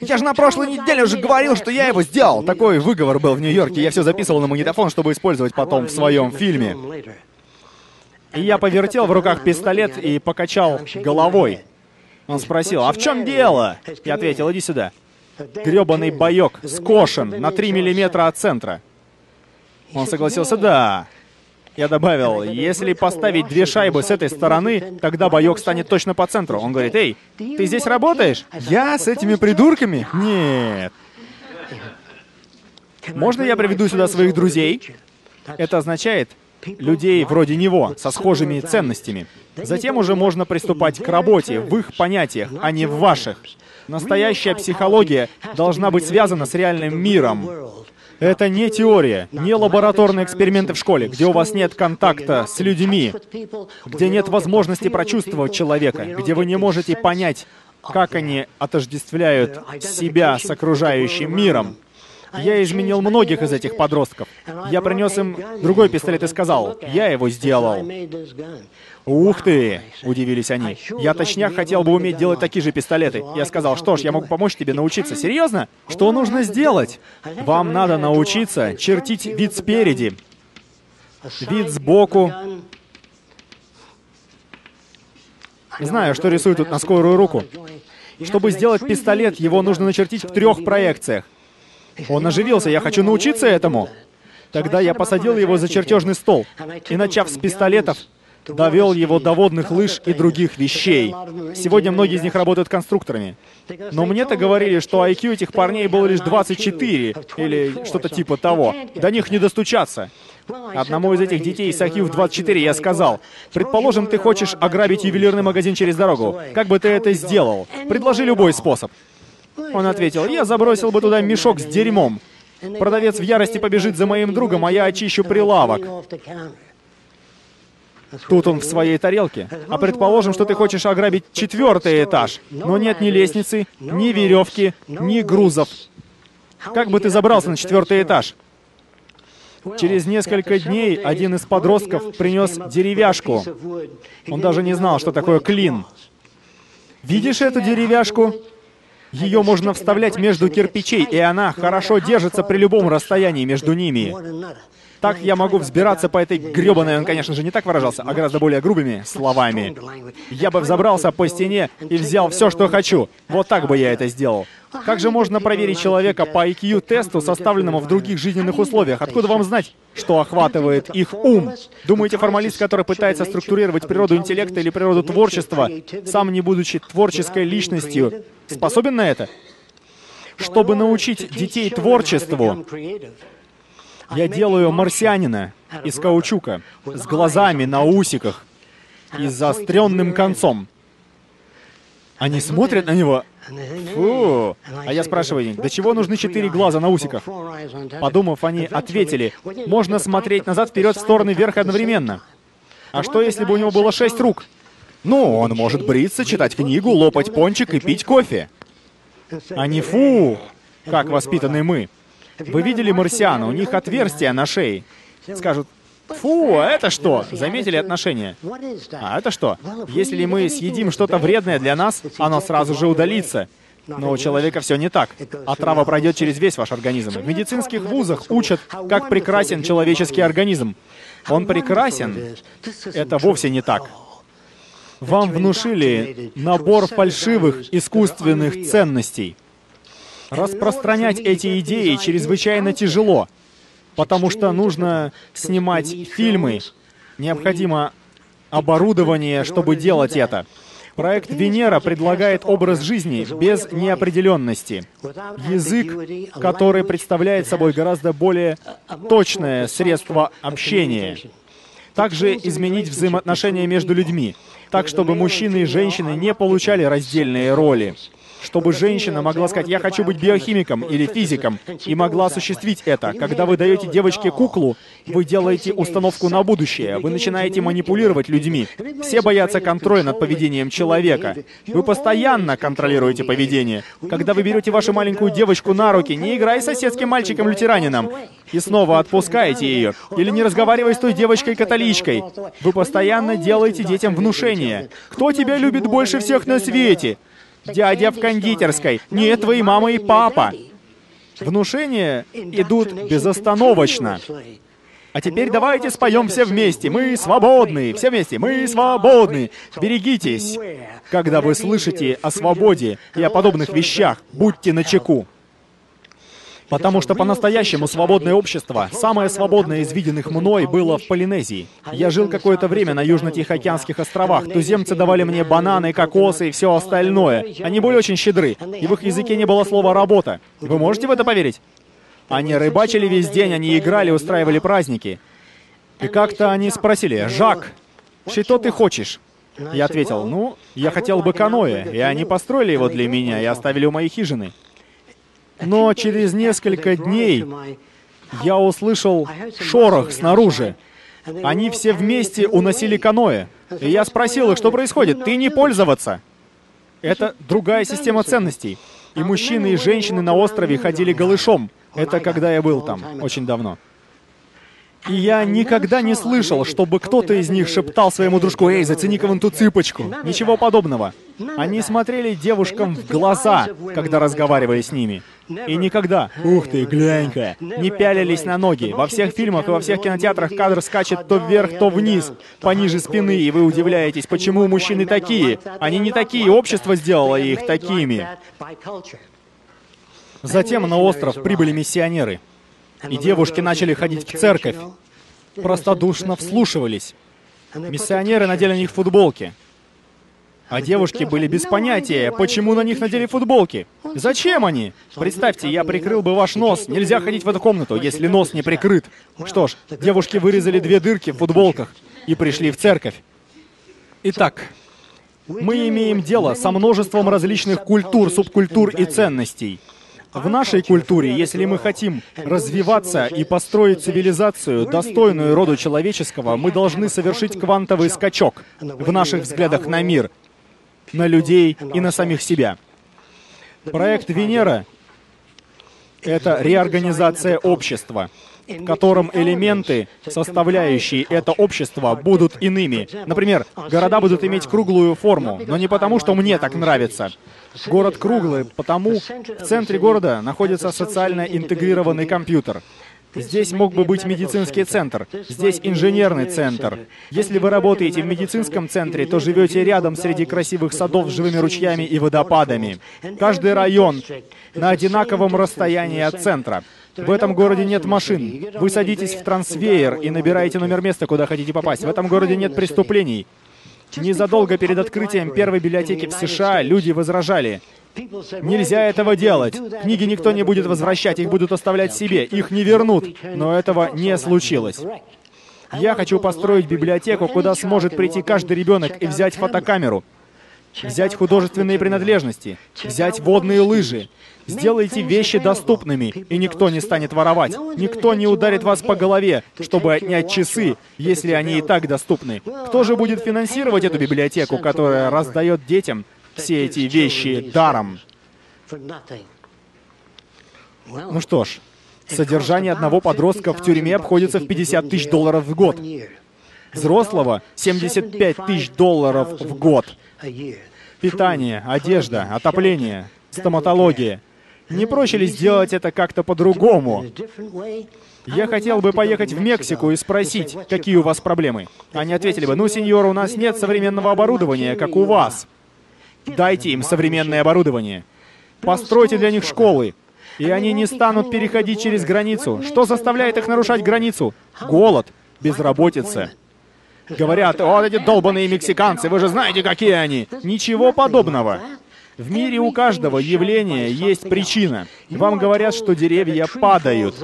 A: Я же на прошлой неделе уже говорил, что я его сделал. Такой выговор был в Нью-Йорке. Я все записывал на магнитофон, чтобы использовать потом в своем фильме. И я повертел в руках пистолет и покачал головой. Он спросил, а в чем дело? Я ответил, иди сюда. Гребаный боек скошен на 3 миллиметра от центра. Он согласился, да. Я добавил, если поставить две шайбы с этой стороны, тогда боек станет точно по центру. Он говорит, эй, ты здесь работаешь? Я с этими придурками? Нет. Можно я приведу сюда своих друзей? Это означает, людей вроде него, со схожими ценностями. Затем уже можно приступать к работе в их понятиях, а не в ваших. Настоящая психология должна быть связана с реальным миром. Это не теория, не лабораторные эксперименты в школе, где у вас нет контакта с людьми, где нет возможности прочувствовать человека, где вы не можете понять как они отождествляют себя с окружающим миром. Я изменил многих из этих подростков. Я принес им другой пистолет и сказал, я его сделал. «Ух ты!» — удивились они. «Я точняк хотел бы уметь делать такие же пистолеты». Я сказал, что ж, я могу помочь тебе научиться. Серьезно? Что нужно сделать? Вам надо научиться чертить вид спереди, вид сбоку. Знаю, что рисую тут на скорую руку. Чтобы сделать пистолет, его нужно начертить в трех проекциях. Он оживился, я хочу научиться этому. Тогда я посадил его за чертежный стол и, начав с пистолетов, довел его до водных лыж и других вещей. Сегодня многие из них работают конструкторами. Но мне-то говорили, что IQ этих парней было лишь 24, или что-то типа того. До них не достучаться. Одному из этих детей с IQ в 24 я сказал, «Предположим, ты хочешь ограбить ювелирный магазин через дорогу. Как бы ты это сделал? Предложи любой способ». Он ответил, я забросил бы туда мешок с дерьмом. Продавец в ярости побежит за моим другом, а я очищу прилавок. Тут он в своей тарелке. А предположим, что ты хочешь ограбить четвертый этаж, но нет ни лестницы, ни веревки, ни грузов. Как бы ты забрался на четвертый этаж? Через несколько дней один из подростков принес деревяшку. Он даже не знал, что такое клин. Видишь эту деревяшку? Ее можно вставлять между кирпичей, и она хорошо держится при любом расстоянии между ними. Так я могу взбираться по этой гребаной, он, конечно же, не так выражался, а гораздо более грубыми словами. Я бы взобрался по стене и взял все, что хочу. Вот так бы я это сделал. Как же можно проверить человека по IQ-тесту, составленному в других жизненных условиях? Откуда вам знать, что охватывает их ум? Думаете, формалист, который пытается структурировать природу интеллекта или природу творчества, сам не будучи творческой личностью, способен на это? Чтобы научить детей творчеству, я делаю марсианина из каучука, с глазами на усиках и заостренным концом. Они смотрят на него, Фу. А я спрашиваю, до чего нужны четыре глаза на усиках? Подумав, они ответили, можно смотреть назад, вперед, в стороны, вверх одновременно. А что, если бы у него было шесть рук? Ну, он может бриться, читать книгу, лопать пончик и пить кофе. А не фу, как воспитаны мы. Вы видели марсиан, у них отверстия на шее. Скажут, фу, а это что? Заметили отношения? А это что? Если мы съедим что-то вредное для нас, оно сразу же удалится. Но у человека все не так. Отрава пройдет через весь ваш организм. В медицинских вузах учат, как прекрасен человеческий организм. Он прекрасен. Это вовсе не так. Вам внушили набор фальшивых искусственных ценностей. Распространять эти идеи чрезвычайно тяжело, потому что нужно снимать фильмы, необходимо оборудование, чтобы делать это. Проект Венера предлагает образ жизни без неопределенности. Язык, который представляет собой гораздо более точное средство общения. Также изменить взаимоотношения между людьми, так чтобы мужчины и женщины не получали раздельные роли чтобы женщина могла сказать, я хочу быть биохимиком или физиком, и могла осуществить это. Когда вы даете девочке куклу, вы делаете установку на будущее, вы начинаете манипулировать людьми. Все боятся контроля над поведением человека. Вы постоянно контролируете поведение. Когда вы берете вашу маленькую девочку на руки, не играй с соседским мальчиком-лютеранином, и снова отпускаете ее, или не разговаривай с той девочкой-католичкой. Вы постоянно делаете детям внушение. Кто тебя любит больше всех на свете? Дядя в кондитерской. Нет, твои мама и папа. Внушения идут безостановочно. А теперь давайте споем все вместе. Мы свободны. Все вместе. Мы свободны. Берегитесь. Когда вы слышите о свободе и о подобных вещах, будьте начеку. Потому что по-настоящему свободное общество, самое свободное из виденных мной, было в Полинезии. Я жил какое-то время на Южно-Тихоокеанских островах. Туземцы давали мне бананы, кокосы и все остальное. Они были очень щедры, и в их языке не было слова «работа». Вы можете в это поверить? Они рыбачили весь день, они играли, устраивали праздники. И как-то они спросили, «Жак, что ты хочешь?» Я ответил, ну, я хотел бы каноэ, и они построили его для меня и оставили у моей хижины. Но через несколько дней я услышал шорох снаружи. Они все вместе уносили каноэ. И я спросил их, что происходит? Ты не пользоваться. Это другая система ценностей. И мужчины и женщины на острове ходили голышом. Это когда я был там, очень давно. И я никогда не слышал, чтобы кто-то из них шептал своему дружку, «Эй, зацени-ка вон ту цыпочку». Ничего подобного. Они смотрели девушкам в глаза, когда разговаривали с ними. И никогда, ух ты, глянь-ка, не пялились на ноги. Во всех фильмах и во всех кинотеатрах кадр скачет то вверх, то вниз, пониже спины, и вы удивляетесь, почему мужчины такие. Они не такие, общество сделало их такими. Затем на остров прибыли миссионеры. И девушки начали ходить в церковь. Простодушно вслушивались. Миссионеры надели на них футболки. А девушки были без понятия, почему на них надели футболки. Зачем они? Представьте, я прикрыл бы ваш нос. Нельзя ходить в эту комнату, если нос не прикрыт. Что ж, девушки вырезали две дырки в футболках и пришли в церковь. Итак, мы имеем дело со множеством различных культур, субкультур и ценностей. В нашей культуре, если мы хотим развиваться и построить цивилизацию, достойную роду человеческого, мы должны совершить квантовый скачок в наших взглядах на мир, на людей и на самих себя. Проект Венера — это реорганизация общества — в котором элементы, составляющие это общество, будут иными. Например, города будут иметь круглую форму, но не потому, что мне так нравится. Город круглый, потому в центре города находится социально интегрированный компьютер. Здесь мог бы быть медицинский центр, здесь инженерный центр. Если вы работаете в медицинском центре, то живете рядом среди красивых садов с живыми ручьями и водопадами. Каждый район на одинаковом расстоянии от центра. В этом городе нет машин. Вы садитесь в трансвеер и набираете номер места, куда хотите попасть. В этом городе нет преступлений. Незадолго перед открытием первой библиотеки в США люди возражали. Нельзя этого делать. Книги никто не будет возвращать, их будут оставлять себе, их не вернут. Но этого не случилось. Я хочу построить библиотеку, куда сможет прийти каждый ребенок и взять фотокамеру, взять художественные принадлежности, взять водные лыжи, Сделайте вещи доступными, и никто не станет воровать. Никто не ударит вас по голове, чтобы отнять часы, если они и так доступны. Кто же будет финансировать эту библиотеку, которая раздает детям все эти вещи даром? Ну что ж, содержание одного подростка в тюрьме обходится в 50 тысяч долларов в год. Взрослого — 75 тысяч долларов в год. Питание, одежда, отопление, стоматология. Не проще ли сделать это как-то по-другому? Я хотел бы поехать в Мексику и спросить, какие у вас проблемы. Они ответили бы, ну, сеньор, у нас нет современного оборудования, как у вас. Дайте им современное оборудование. Постройте для них школы. И они не станут переходить через границу. Что заставляет их нарушать границу? Голод, безработица. Говорят, вот эти долбанные мексиканцы, вы же знаете, какие они. Ничего подобного. В мире у каждого явления есть причина. Вам говорят, что деревья падают.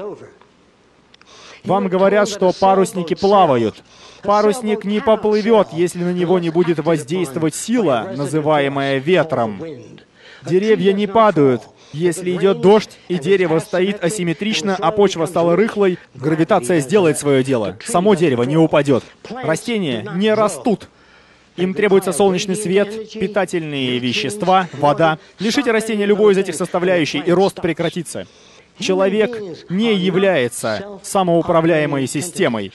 A: Вам говорят, что парусники плавают. Парусник не поплывет, если на него не будет воздействовать сила, называемая ветром. Деревья не падают. Если идет дождь, и дерево стоит асимметрично, а почва стала рыхлой, гравитация сделает свое дело. Само дерево не упадет. Растения не растут. Им требуется солнечный свет, питательные вещества, вода. Лишите растения любой из этих составляющих, и рост прекратится. Человек не является самоуправляемой системой.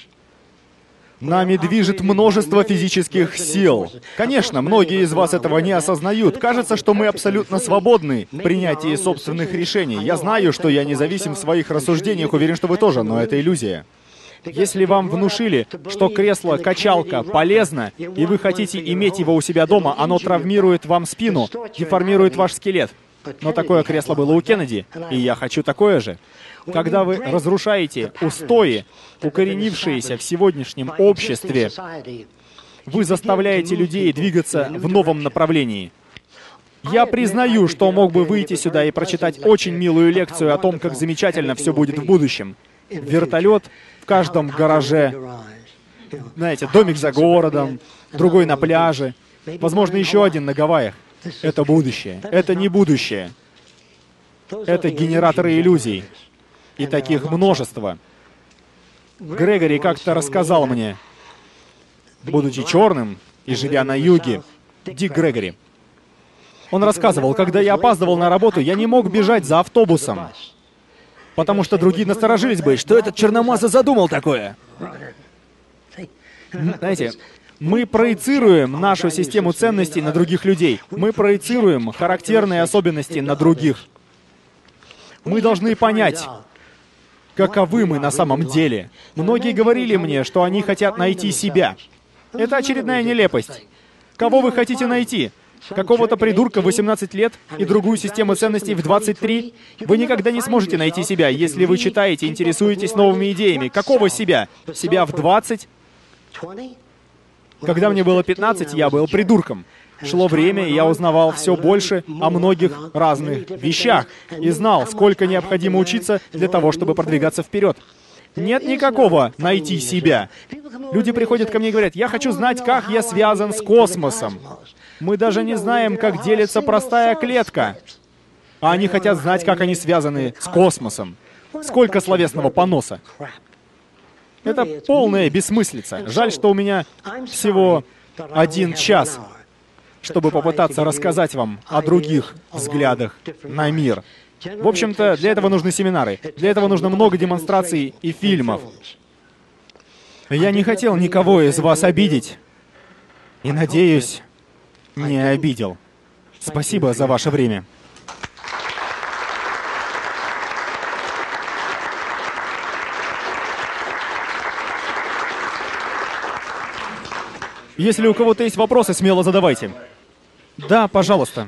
A: Нами движет множество физических сил. Конечно, многие из вас этого не осознают. Кажется, что мы абсолютно свободны в принятии собственных решений. Я знаю, что я независим в своих рассуждениях, уверен, что вы тоже, но это иллюзия. Если вам внушили, что кресло-качалка полезно, и вы хотите иметь его у себя дома, оно травмирует вам спину, деформирует ваш скелет. Но такое кресло было у Кеннеди, и я хочу такое же. Когда вы разрушаете устои, укоренившиеся в сегодняшнем обществе, вы заставляете людей двигаться в новом направлении. Я признаю, что мог бы выйти сюда и прочитать очень милую лекцию о том, как замечательно все будет в будущем. Вертолет каждом гараже. Знаете, домик за городом, другой на пляже, возможно, еще один на Гавайях. Это будущее. Это не будущее. Это генераторы иллюзий. И таких множество. Грегори как-то рассказал мне, будучи черным и живя на юге, Дик Грегори, Он рассказывал, когда я опаздывал на работу, я не мог бежать за автобусом, потому что другие насторожились бы, что этот черномаза задумал такое. Знаете, мы проецируем нашу систему ценностей на других людей. Мы проецируем характерные особенности на других. Мы должны понять, каковы мы на самом деле. Многие говорили мне, что они хотят найти себя. Это очередная нелепость. Кого вы хотите найти? Какого-то придурка в 18 лет и другую систему ценностей в 23? Вы никогда не сможете найти себя, если вы читаете, интересуетесь новыми идеями. Какого себя? Себя в 20? Когда мне было 15, я был придурком. Шло время, и я узнавал все больше о многих разных вещах и знал, сколько необходимо учиться для того, чтобы продвигаться вперед. Нет никакого найти себя. Люди приходят ко мне и говорят, я хочу знать, как я связан с космосом. Мы даже не знаем, как делится простая клетка. А они хотят знать, как они связаны с космосом. Сколько словесного поноса. Это полная бессмыслица. Жаль, что у меня всего один час, чтобы попытаться рассказать вам о других взглядах на мир. В общем-то, для этого нужны семинары. Для этого нужно много демонстраций и фильмов. Я не хотел никого из вас обидеть. И надеюсь, не обидел. Спасибо за ваше время. Если у кого-то есть вопросы, смело задавайте. Да, пожалуйста.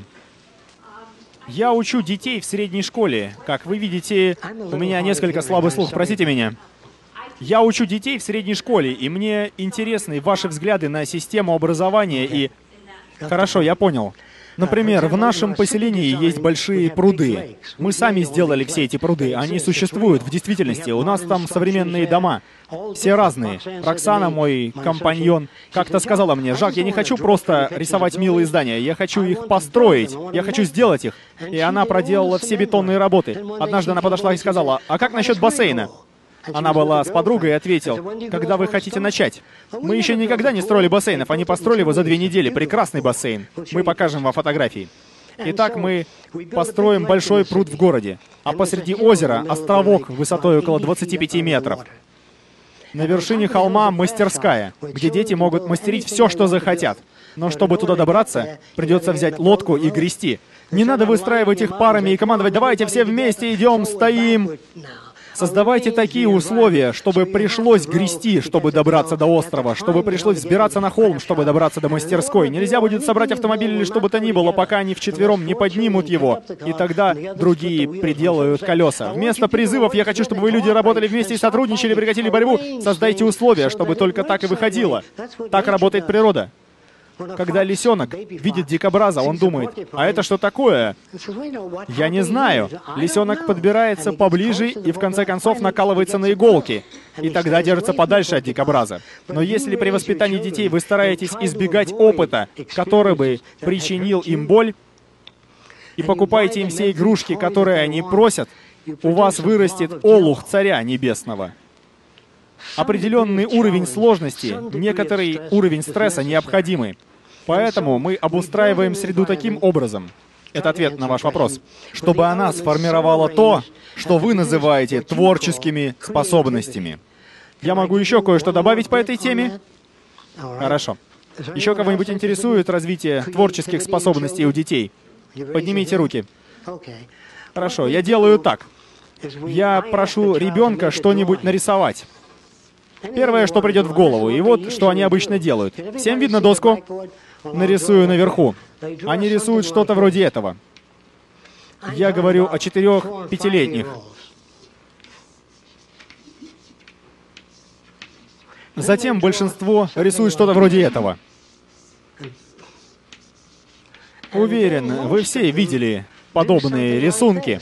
A: Я учу детей в средней школе. Как вы видите, у меня несколько слабый слух, простите меня. Я учу детей в средней школе, и мне интересны ваши взгляды на систему образования и... Хорошо, я понял. Например, в нашем поселении есть большие пруды. Мы сами сделали все эти пруды. Они существуют в действительности. У нас там современные дома. Все разные. Роксана, мой компаньон, как-то сказала мне, «Жак, я не хочу просто рисовать милые здания, я хочу их построить, я хочу сделать их». И она проделала все бетонные работы. Однажды она подошла и сказала, «А как насчет бассейна?» Она была с подругой и ответил, «Когда вы хотите начать?» Мы еще никогда не строили бассейнов, они построили его за две недели. Прекрасный бассейн. Мы покажем вам фотографии. Итак, мы построим большой пруд в городе, а посреди озера островок высотой около 25 метров. На вершине холма мастерская, где дети могут мастерить все, что захотят. Но чтобы туда добраться, придется взять лодку и грести. Не надо выстраивать их парами и командовать «давайте все вместе идем, стоим». Создавайте такие условия, чтобы пришлось грести, чтобы добраться до острова, чтобы пришлось взбираться на холм, чтобы добраться до мастерской. Нельзя будет собрать автомобиль или что бы то ни было, пока они вчетвером не поднимут его. И тогда другие приделают колеса. Вместо призывов «я хочу, чтобы вы люди работали вместе и сотрудничали, прекратили борьбу», создайте условия, чтобы только так и выходило. Так работает природа. Когда лисенок видит дикобраза, он думает, а это что такое? Я не знаю. Лисенок подбирается поближе и в конце концов накалывается на иголки. И тогда держится подальше от дикобраза. Но если при воспитании детей вы стараетесь избегать опыта, который бы причинил им боль, и покупаете им все игрушки, которые они просят, у вас вырастет олух царя небесного. Определенный уровень сложности, некоторый уровень стресса необходимы. Поэтому мы обустраиваем среду таким образом, это ответ на ваш вопрос, чтобы она сформировала то, что вы называете творческими способностями. Я могу еще кое-что добавить по этой теме? Хорошо. Еще кого-нибудь интересует развитие творческих способностей у детей? Поднимите руки. Хорошо, я делаю так. Я прошу ребенка что-нибудь нарисовать. Первое, что придет в голову, и вот что они обычно делают. Всем видно доску? Нарисую наверху. Они рисуют что-то вроде этого. Я говорю о четырех-пятилетних. Затем большинство рисует что-то вроде этого. Уверен, вы все видели подобные рисунки.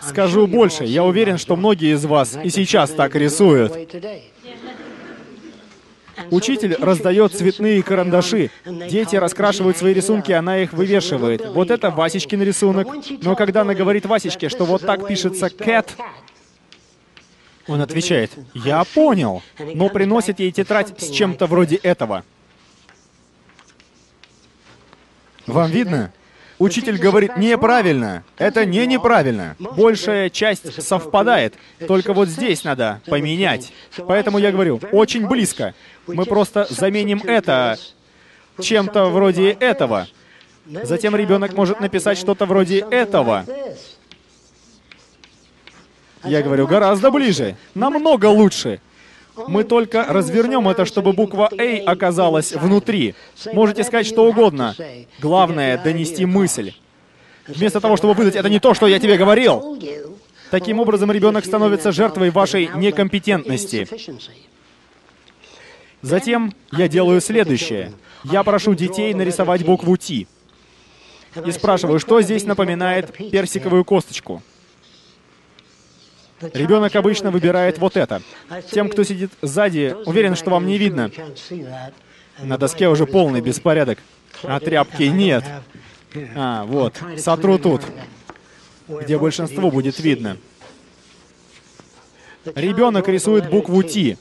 A: Скажу больше, я уверен, что многие из вас и сейчас так рисуют. Учитель раздает цветные карандаши. Дети раскрашивают свои рисунки, она их вывешивает. Вот это Васечкин рисунок. Но когда она говорит Васечке, что вот так пишется «cat», он отвечает, «Я понял», но приносит ей тетрадь с чем-то вроде этого. Вам видно? Учитель говорит неправильно. Это не неправильно. Большая часть совпадает. Только вот здесь надо поменять. Поэтому я говорю, очень близко. Мы просто заменим это чем-то вроде этого. Затем ребенок может написать что-то вроде этого. Я говорю, гораздо ближе, намного лучше. Мы только развернем это, чтобы буква A оказалась внутри. Можете сказать что угодно. Главное — донести мысль. Вместо того, чтобы выдать «это не то, что я тебе говорил», таким образом ребенок становится жертвой вашей некомпетентности. Затем я делаю следующее. Я прошу детей нарисовать букву Т. И спрашиваю, что здесь напоминает персиковую косточку. Ребенок обычно выбирает вот это. Тем, кто сидит сзади, уверен, что вам не видно. На доске уже полный беспорядок. А тряпки нет. А, вот. Сотру тут, где большинство будет видно. Ребенок рисует букву Т.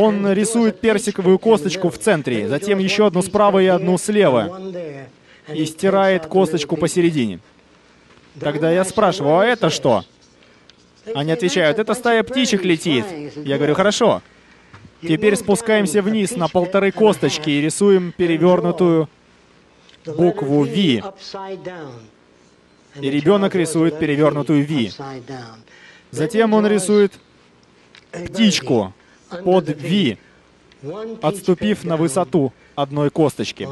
A: Он рисует персиковую косточку в центре, затем еще одну справа и одну слева, и стирает косточку посередине. Тогда я спрашиваю, а это что? Они отвечают, это стая птичек летит. Я говорю, хорошо. Теперь спускаемся вниз на полторы косточки и рисуем перевернутую букву V. И ребенок рисует перевернутую V. Затем он рисует птичку под V, отступив на высоту одной косточки.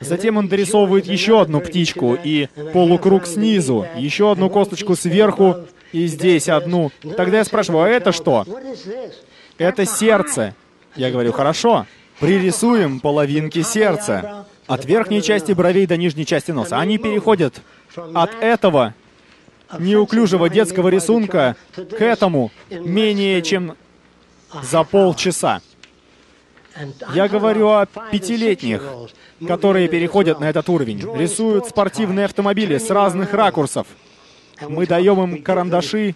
A: Затем он дорисовывает еще одну птичку и полукруг снизу, еще одну косточку сверху и здесь одну. Тогда я спрашиваю, а это что? Это сердце. Я говорю, хорошо, пририсуем половинки сердца. От верхней части бровей до нижней части носа. Они переходят от этого неуклюжего детского рисунка к этому менее чем за полчаса. Я говорю о пятилетних, которые переходят на этот уровень, рисуют спортивные автомобили с разных ракурсов. Мы даем им карандаши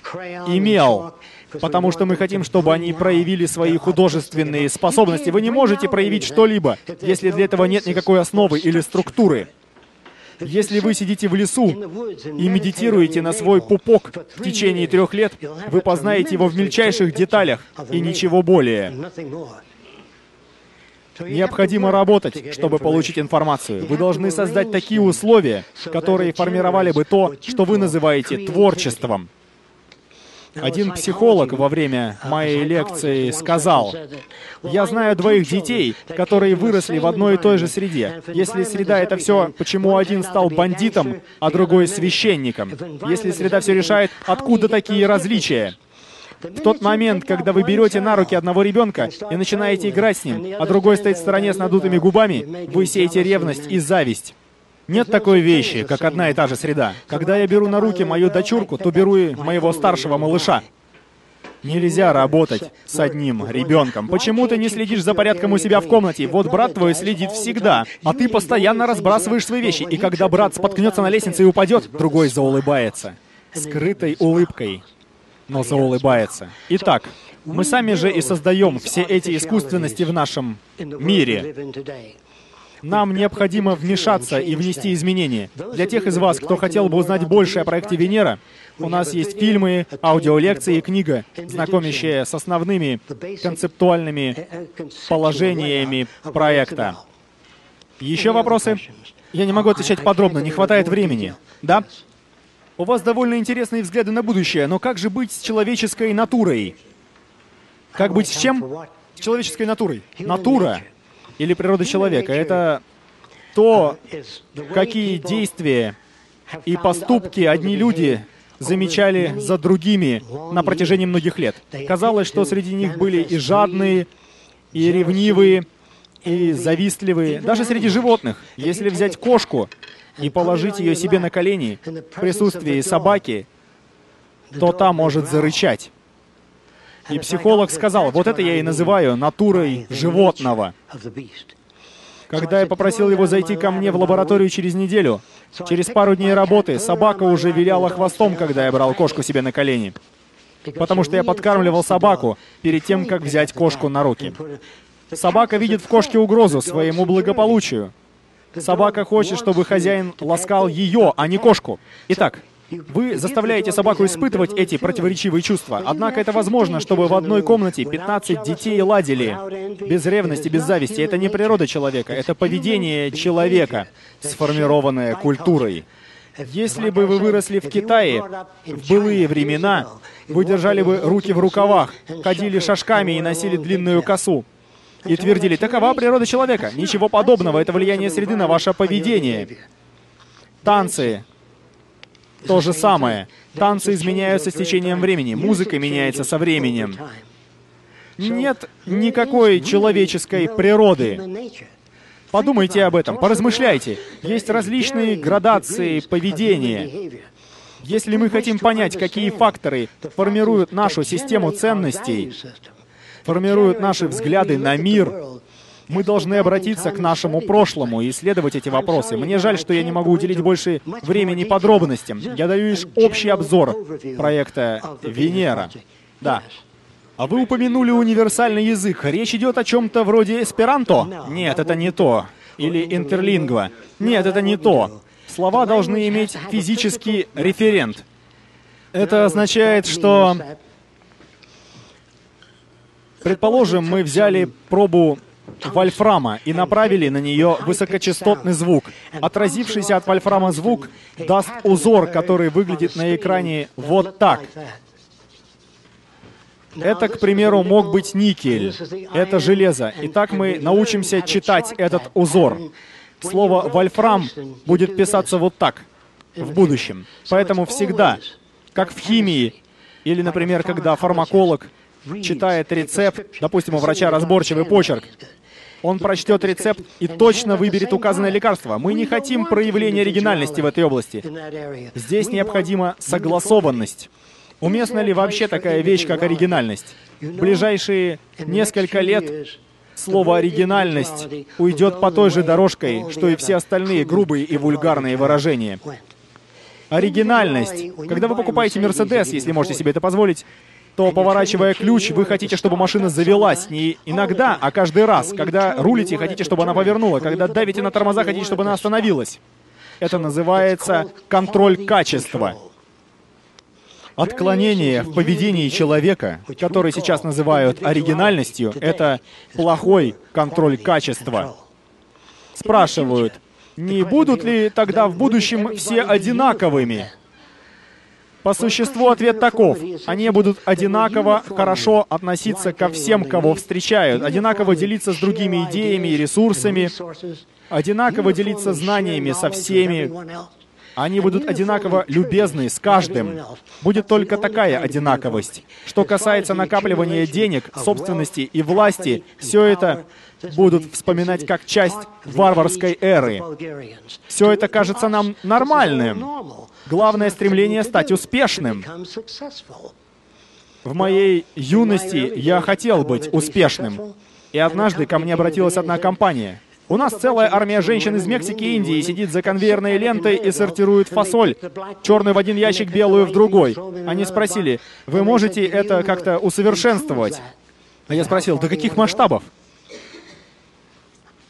A: и мел, потому что мы хотим, чтобы они проявили свои художественные способности. Вы не можете проявить что-либо, если для этого нет никакой основы или структуры. Если вы сидите в лесу и медитируете на свой пупок в течение трех лет, вы познаете его в мельчайших деталях и ничего более. Необходимо работать, чтобы получить информацию. Вы должны создать такие условия, которые формировали бы то, что вы называете творчеством. Один психолог во время моей лекции сказал, «Я знаю двоих детей, которые выросли в одной и той же среде. Если среда — это все, почему один стал бандитом, а другой — священником? Если среда все решает, откуда такие различия?» В тот момент, когда вы берете на руки одного ребенка и начинаете играть с ним, а другой стоит в стороне с надутыми губами, вы сеете ревность и зависть. Нет такой вещи, как одна и та же среда. Когда я беру на руки мою дочурку, то беру и моего старшего малыша. Нельзя работать с одним ребенком. Почему ты не следишь за порядком у себя в комнате? Вот брат твой следит всегда, а ты постоянно разбрасываешь свои вещи. И когда брат споткнется на лестнице и упадет, другой заулыбается. Скрытой улыбкой но заулыбается. Итак, мы сами же и создаем все эти искусственности в нашем мире. Нам необходимо вмешаться и внести изменения. Для тех из вас, кто хотел бы узнать больше о проекте Венера, у нас есть фильмы, аудиолекции и книга, знакомящая с основными концептуальными положениями проекта. Еще вопросы? Я не могу отвечать подробно, не хватает времени. Да? У вас довольно интересные взгляды на будущее, но как же быть с человеческой натурой? Как быть с чем? С человеческой натурой. Натура или природа человека — это то, какие действия и поступки одни люди замечали за другими на протяжении многих лет. Казалось, что среди них были и жадные, и ревнивые, и завистливые, даже среди животных. Если взять кошку, и положить ее себе на колени в присутствии собаки, то та может зарычать. И психолог сказал, вот это я и называю натурой животного. Когда я попросил его зайти ко мне в лабораторию через неделю, через пару дней работы собака уже виляла хвостом, когда я брал кошку себе на колени. Потому что я подкармливал собаку перед тем, как взять кошку на руки. Собака видит в кошке угрозу своему благополучию. Собака хочет, чтобы хозяин ласкал ее, а не кошку. Итак, вы заставляете собаку испытывать эти противоречивые чувства. Однако это возможно, чтобы в одной комнате 15 детей ладили. Без ревности, без зависти. Это не природа человека, это поведение человека, сформированное культурой. Если бы вы выросли в Китае в былые времена, вы держали бы руки в рукавах, ходили шажками и носили длинную косу. И твердили, такова природа человека. Ничего подобного, это влияние среды на ваше поведение. Танцы, то же самое. Танцы изменяются с течением времени, музыка меняется со временем. Нет никакой человеческой природы. Подумайте об этом, поразмышляйте. Есть различные градации поведения. Если мы хотим понять, какие факторы формируют нашу систему ценностей, формируют наши взгляды на мир, мы должны обратиться к нашему прошлому и исследовать эти вопросы. Мне жаль, что я не могу уделить больше времени подробностям. Я даю лишь общий обзор проекта «Венера». Да. А вы упомянули универсальный язык. Речь идет о чем-то вроде эсперанто? Нет, это не то. Или интерлингва? Нет, это не то. Слова должны иметь физический референт. Это означает, что... Предположим, мы взяли пробу вольфрама и направили на нее высокочастотный звук. Отразившийся от вольфрама звук даст узор, который выглядит на экране вот так. Это, к примеру, мог быть никель. Это железо. Итак, мы научимся читать этот узор. Слово «вольфрам» будет писаться вот так в будущем. Поэтому всегда, как в химии, или, например, когда фармаколог читает рецепт, допустим, у врача разборчивый почерк, он прочтет рецепт и точно выберет указанное лекарство. Мы не хотим проявления оригинальности в этой области. Здесь необходима согласованность. Уместна ли вообще такая вещь, как оригинальность? В ближайшие несколько лет слово «оригинальность» уйдет по той же дорожкой, что и все остальные грубые и вульгарные выражения. Оригинальность. Когда вы покупаете Мерседес, если можете себе это позволить, то, поворачивая ключ, вы хотите, чтобы машина завелась. Не иногда, а каждый раз. Когда рулите, хотите, чтобы она повернула. Когда давите на тормоза, хотите, чтобы она остановилась. Это называется контроль качества. Отклонение в поведении человека, который сейчас называют оригинальностью, это плохой контроль качества. Спрашивают, не будут ли тогда в будущем все одинаковыми? По существу ответ таков. Они будут одинаково хорошо относиться ко всем, кого встречают, одинаково делиться с другими идеями и ресурсами, одинаково делиться знаниями со всеми. Они будут одинаково любезны с каждым. Будет только такая одинаковость. Что касается накапливания денег, собственности и власти, все это будут вспоминать как часть варварской эры. Все это кажется нам нормальным. Главное стремление стать успешным. В моей юности я хотел быть успешным. И однажды ко мне обратилась одна компания. У нас целая армия женщин из Мексики и Индии сидит за конвейерной лентой и сортирует фасоль. Черную в один ящик, белую в другой. Они спросили, вы можете это как-то усовершенствовать? А я спросил, до каких масштабов?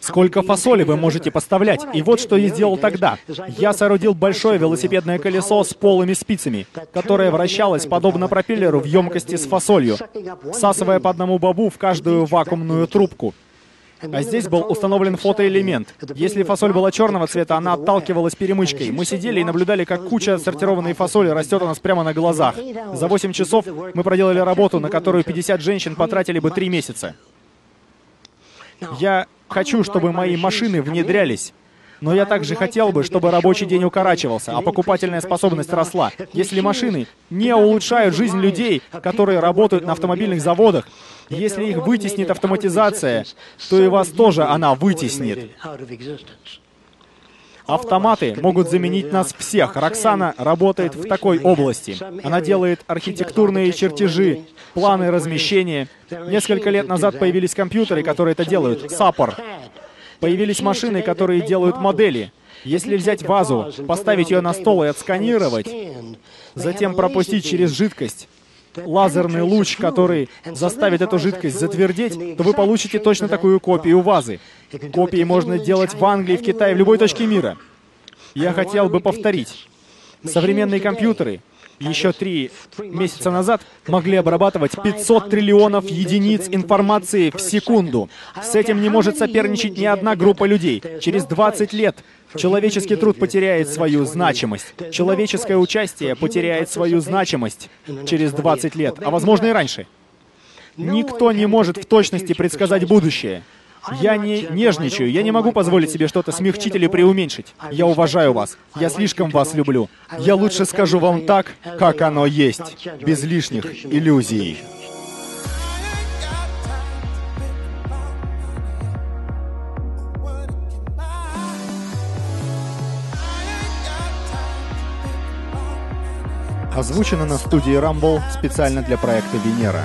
A: Сколько фасоли вы можете поставлять? И вот что я сделал тогда. Я соорудил большое велосипедное колесо с полыми спицами, которое вращалось подобно пропеллеру в емкости с фасолью, всасывая по одному бобу в каждую вакуумную трубку. А здесь был установлен фотоэлемент. Если фасоль была черного цвета, она отталкивалась перемычкой. Мы сидели и наблюдали, как куча сортированной фасоли растет у нас прямо на глазах. За 8 часов мы проделали работу, на которую 50 женщин потратили бы 3 месяца. Я Хочу, чтобы мои машины внедрялись. Но я также хотел бы, чтобы рабочий день укорачивался, а покупательная способность росла. Если машины не улучшают жизнь людей, которые работают на автомобильных заводах, если их вытеснит автоматизация, то и вас тоже она вытеснит. Автоматы могут заменить нас всех. Роксана работает в такой области. Она делает архитектурные чертежи, планы размещения. Несколько лет назад появились компьютеры, которые это делают. Саппор. Появились машины, которые делают модели. Если взять вазу, поставить ее на стол и отсканировать, затем пропустить через жидкость, лазерный луч, который заставит эту жидкость затвердеть, то вы получите точно такую копию вазы. Копии можно делать в Англии, в Китае, в любой точке мира. Я хотел бы повторить. Современные компьютеры еще три месяца назад могли обрабатывать 500 триллионов единиц информации в секунду. С этим не может соперничать ни одна группа людей. Через 20 лет человеческий труд потеряет свою значимость. Человеческое участие потеряет свою значимость через 20 лет, а возможно и раньше. Никто не может в точности предсказать будущее. Я не нежничаю, я не могу позволить себе что-то смягчить или преуменьшить. Я уважаю вас. Я слишком вас люблю. Я лучше скажу вам так, как оно есть, без лишних иллюзий. Озвучено на студии Rumble специально для проекта Венера.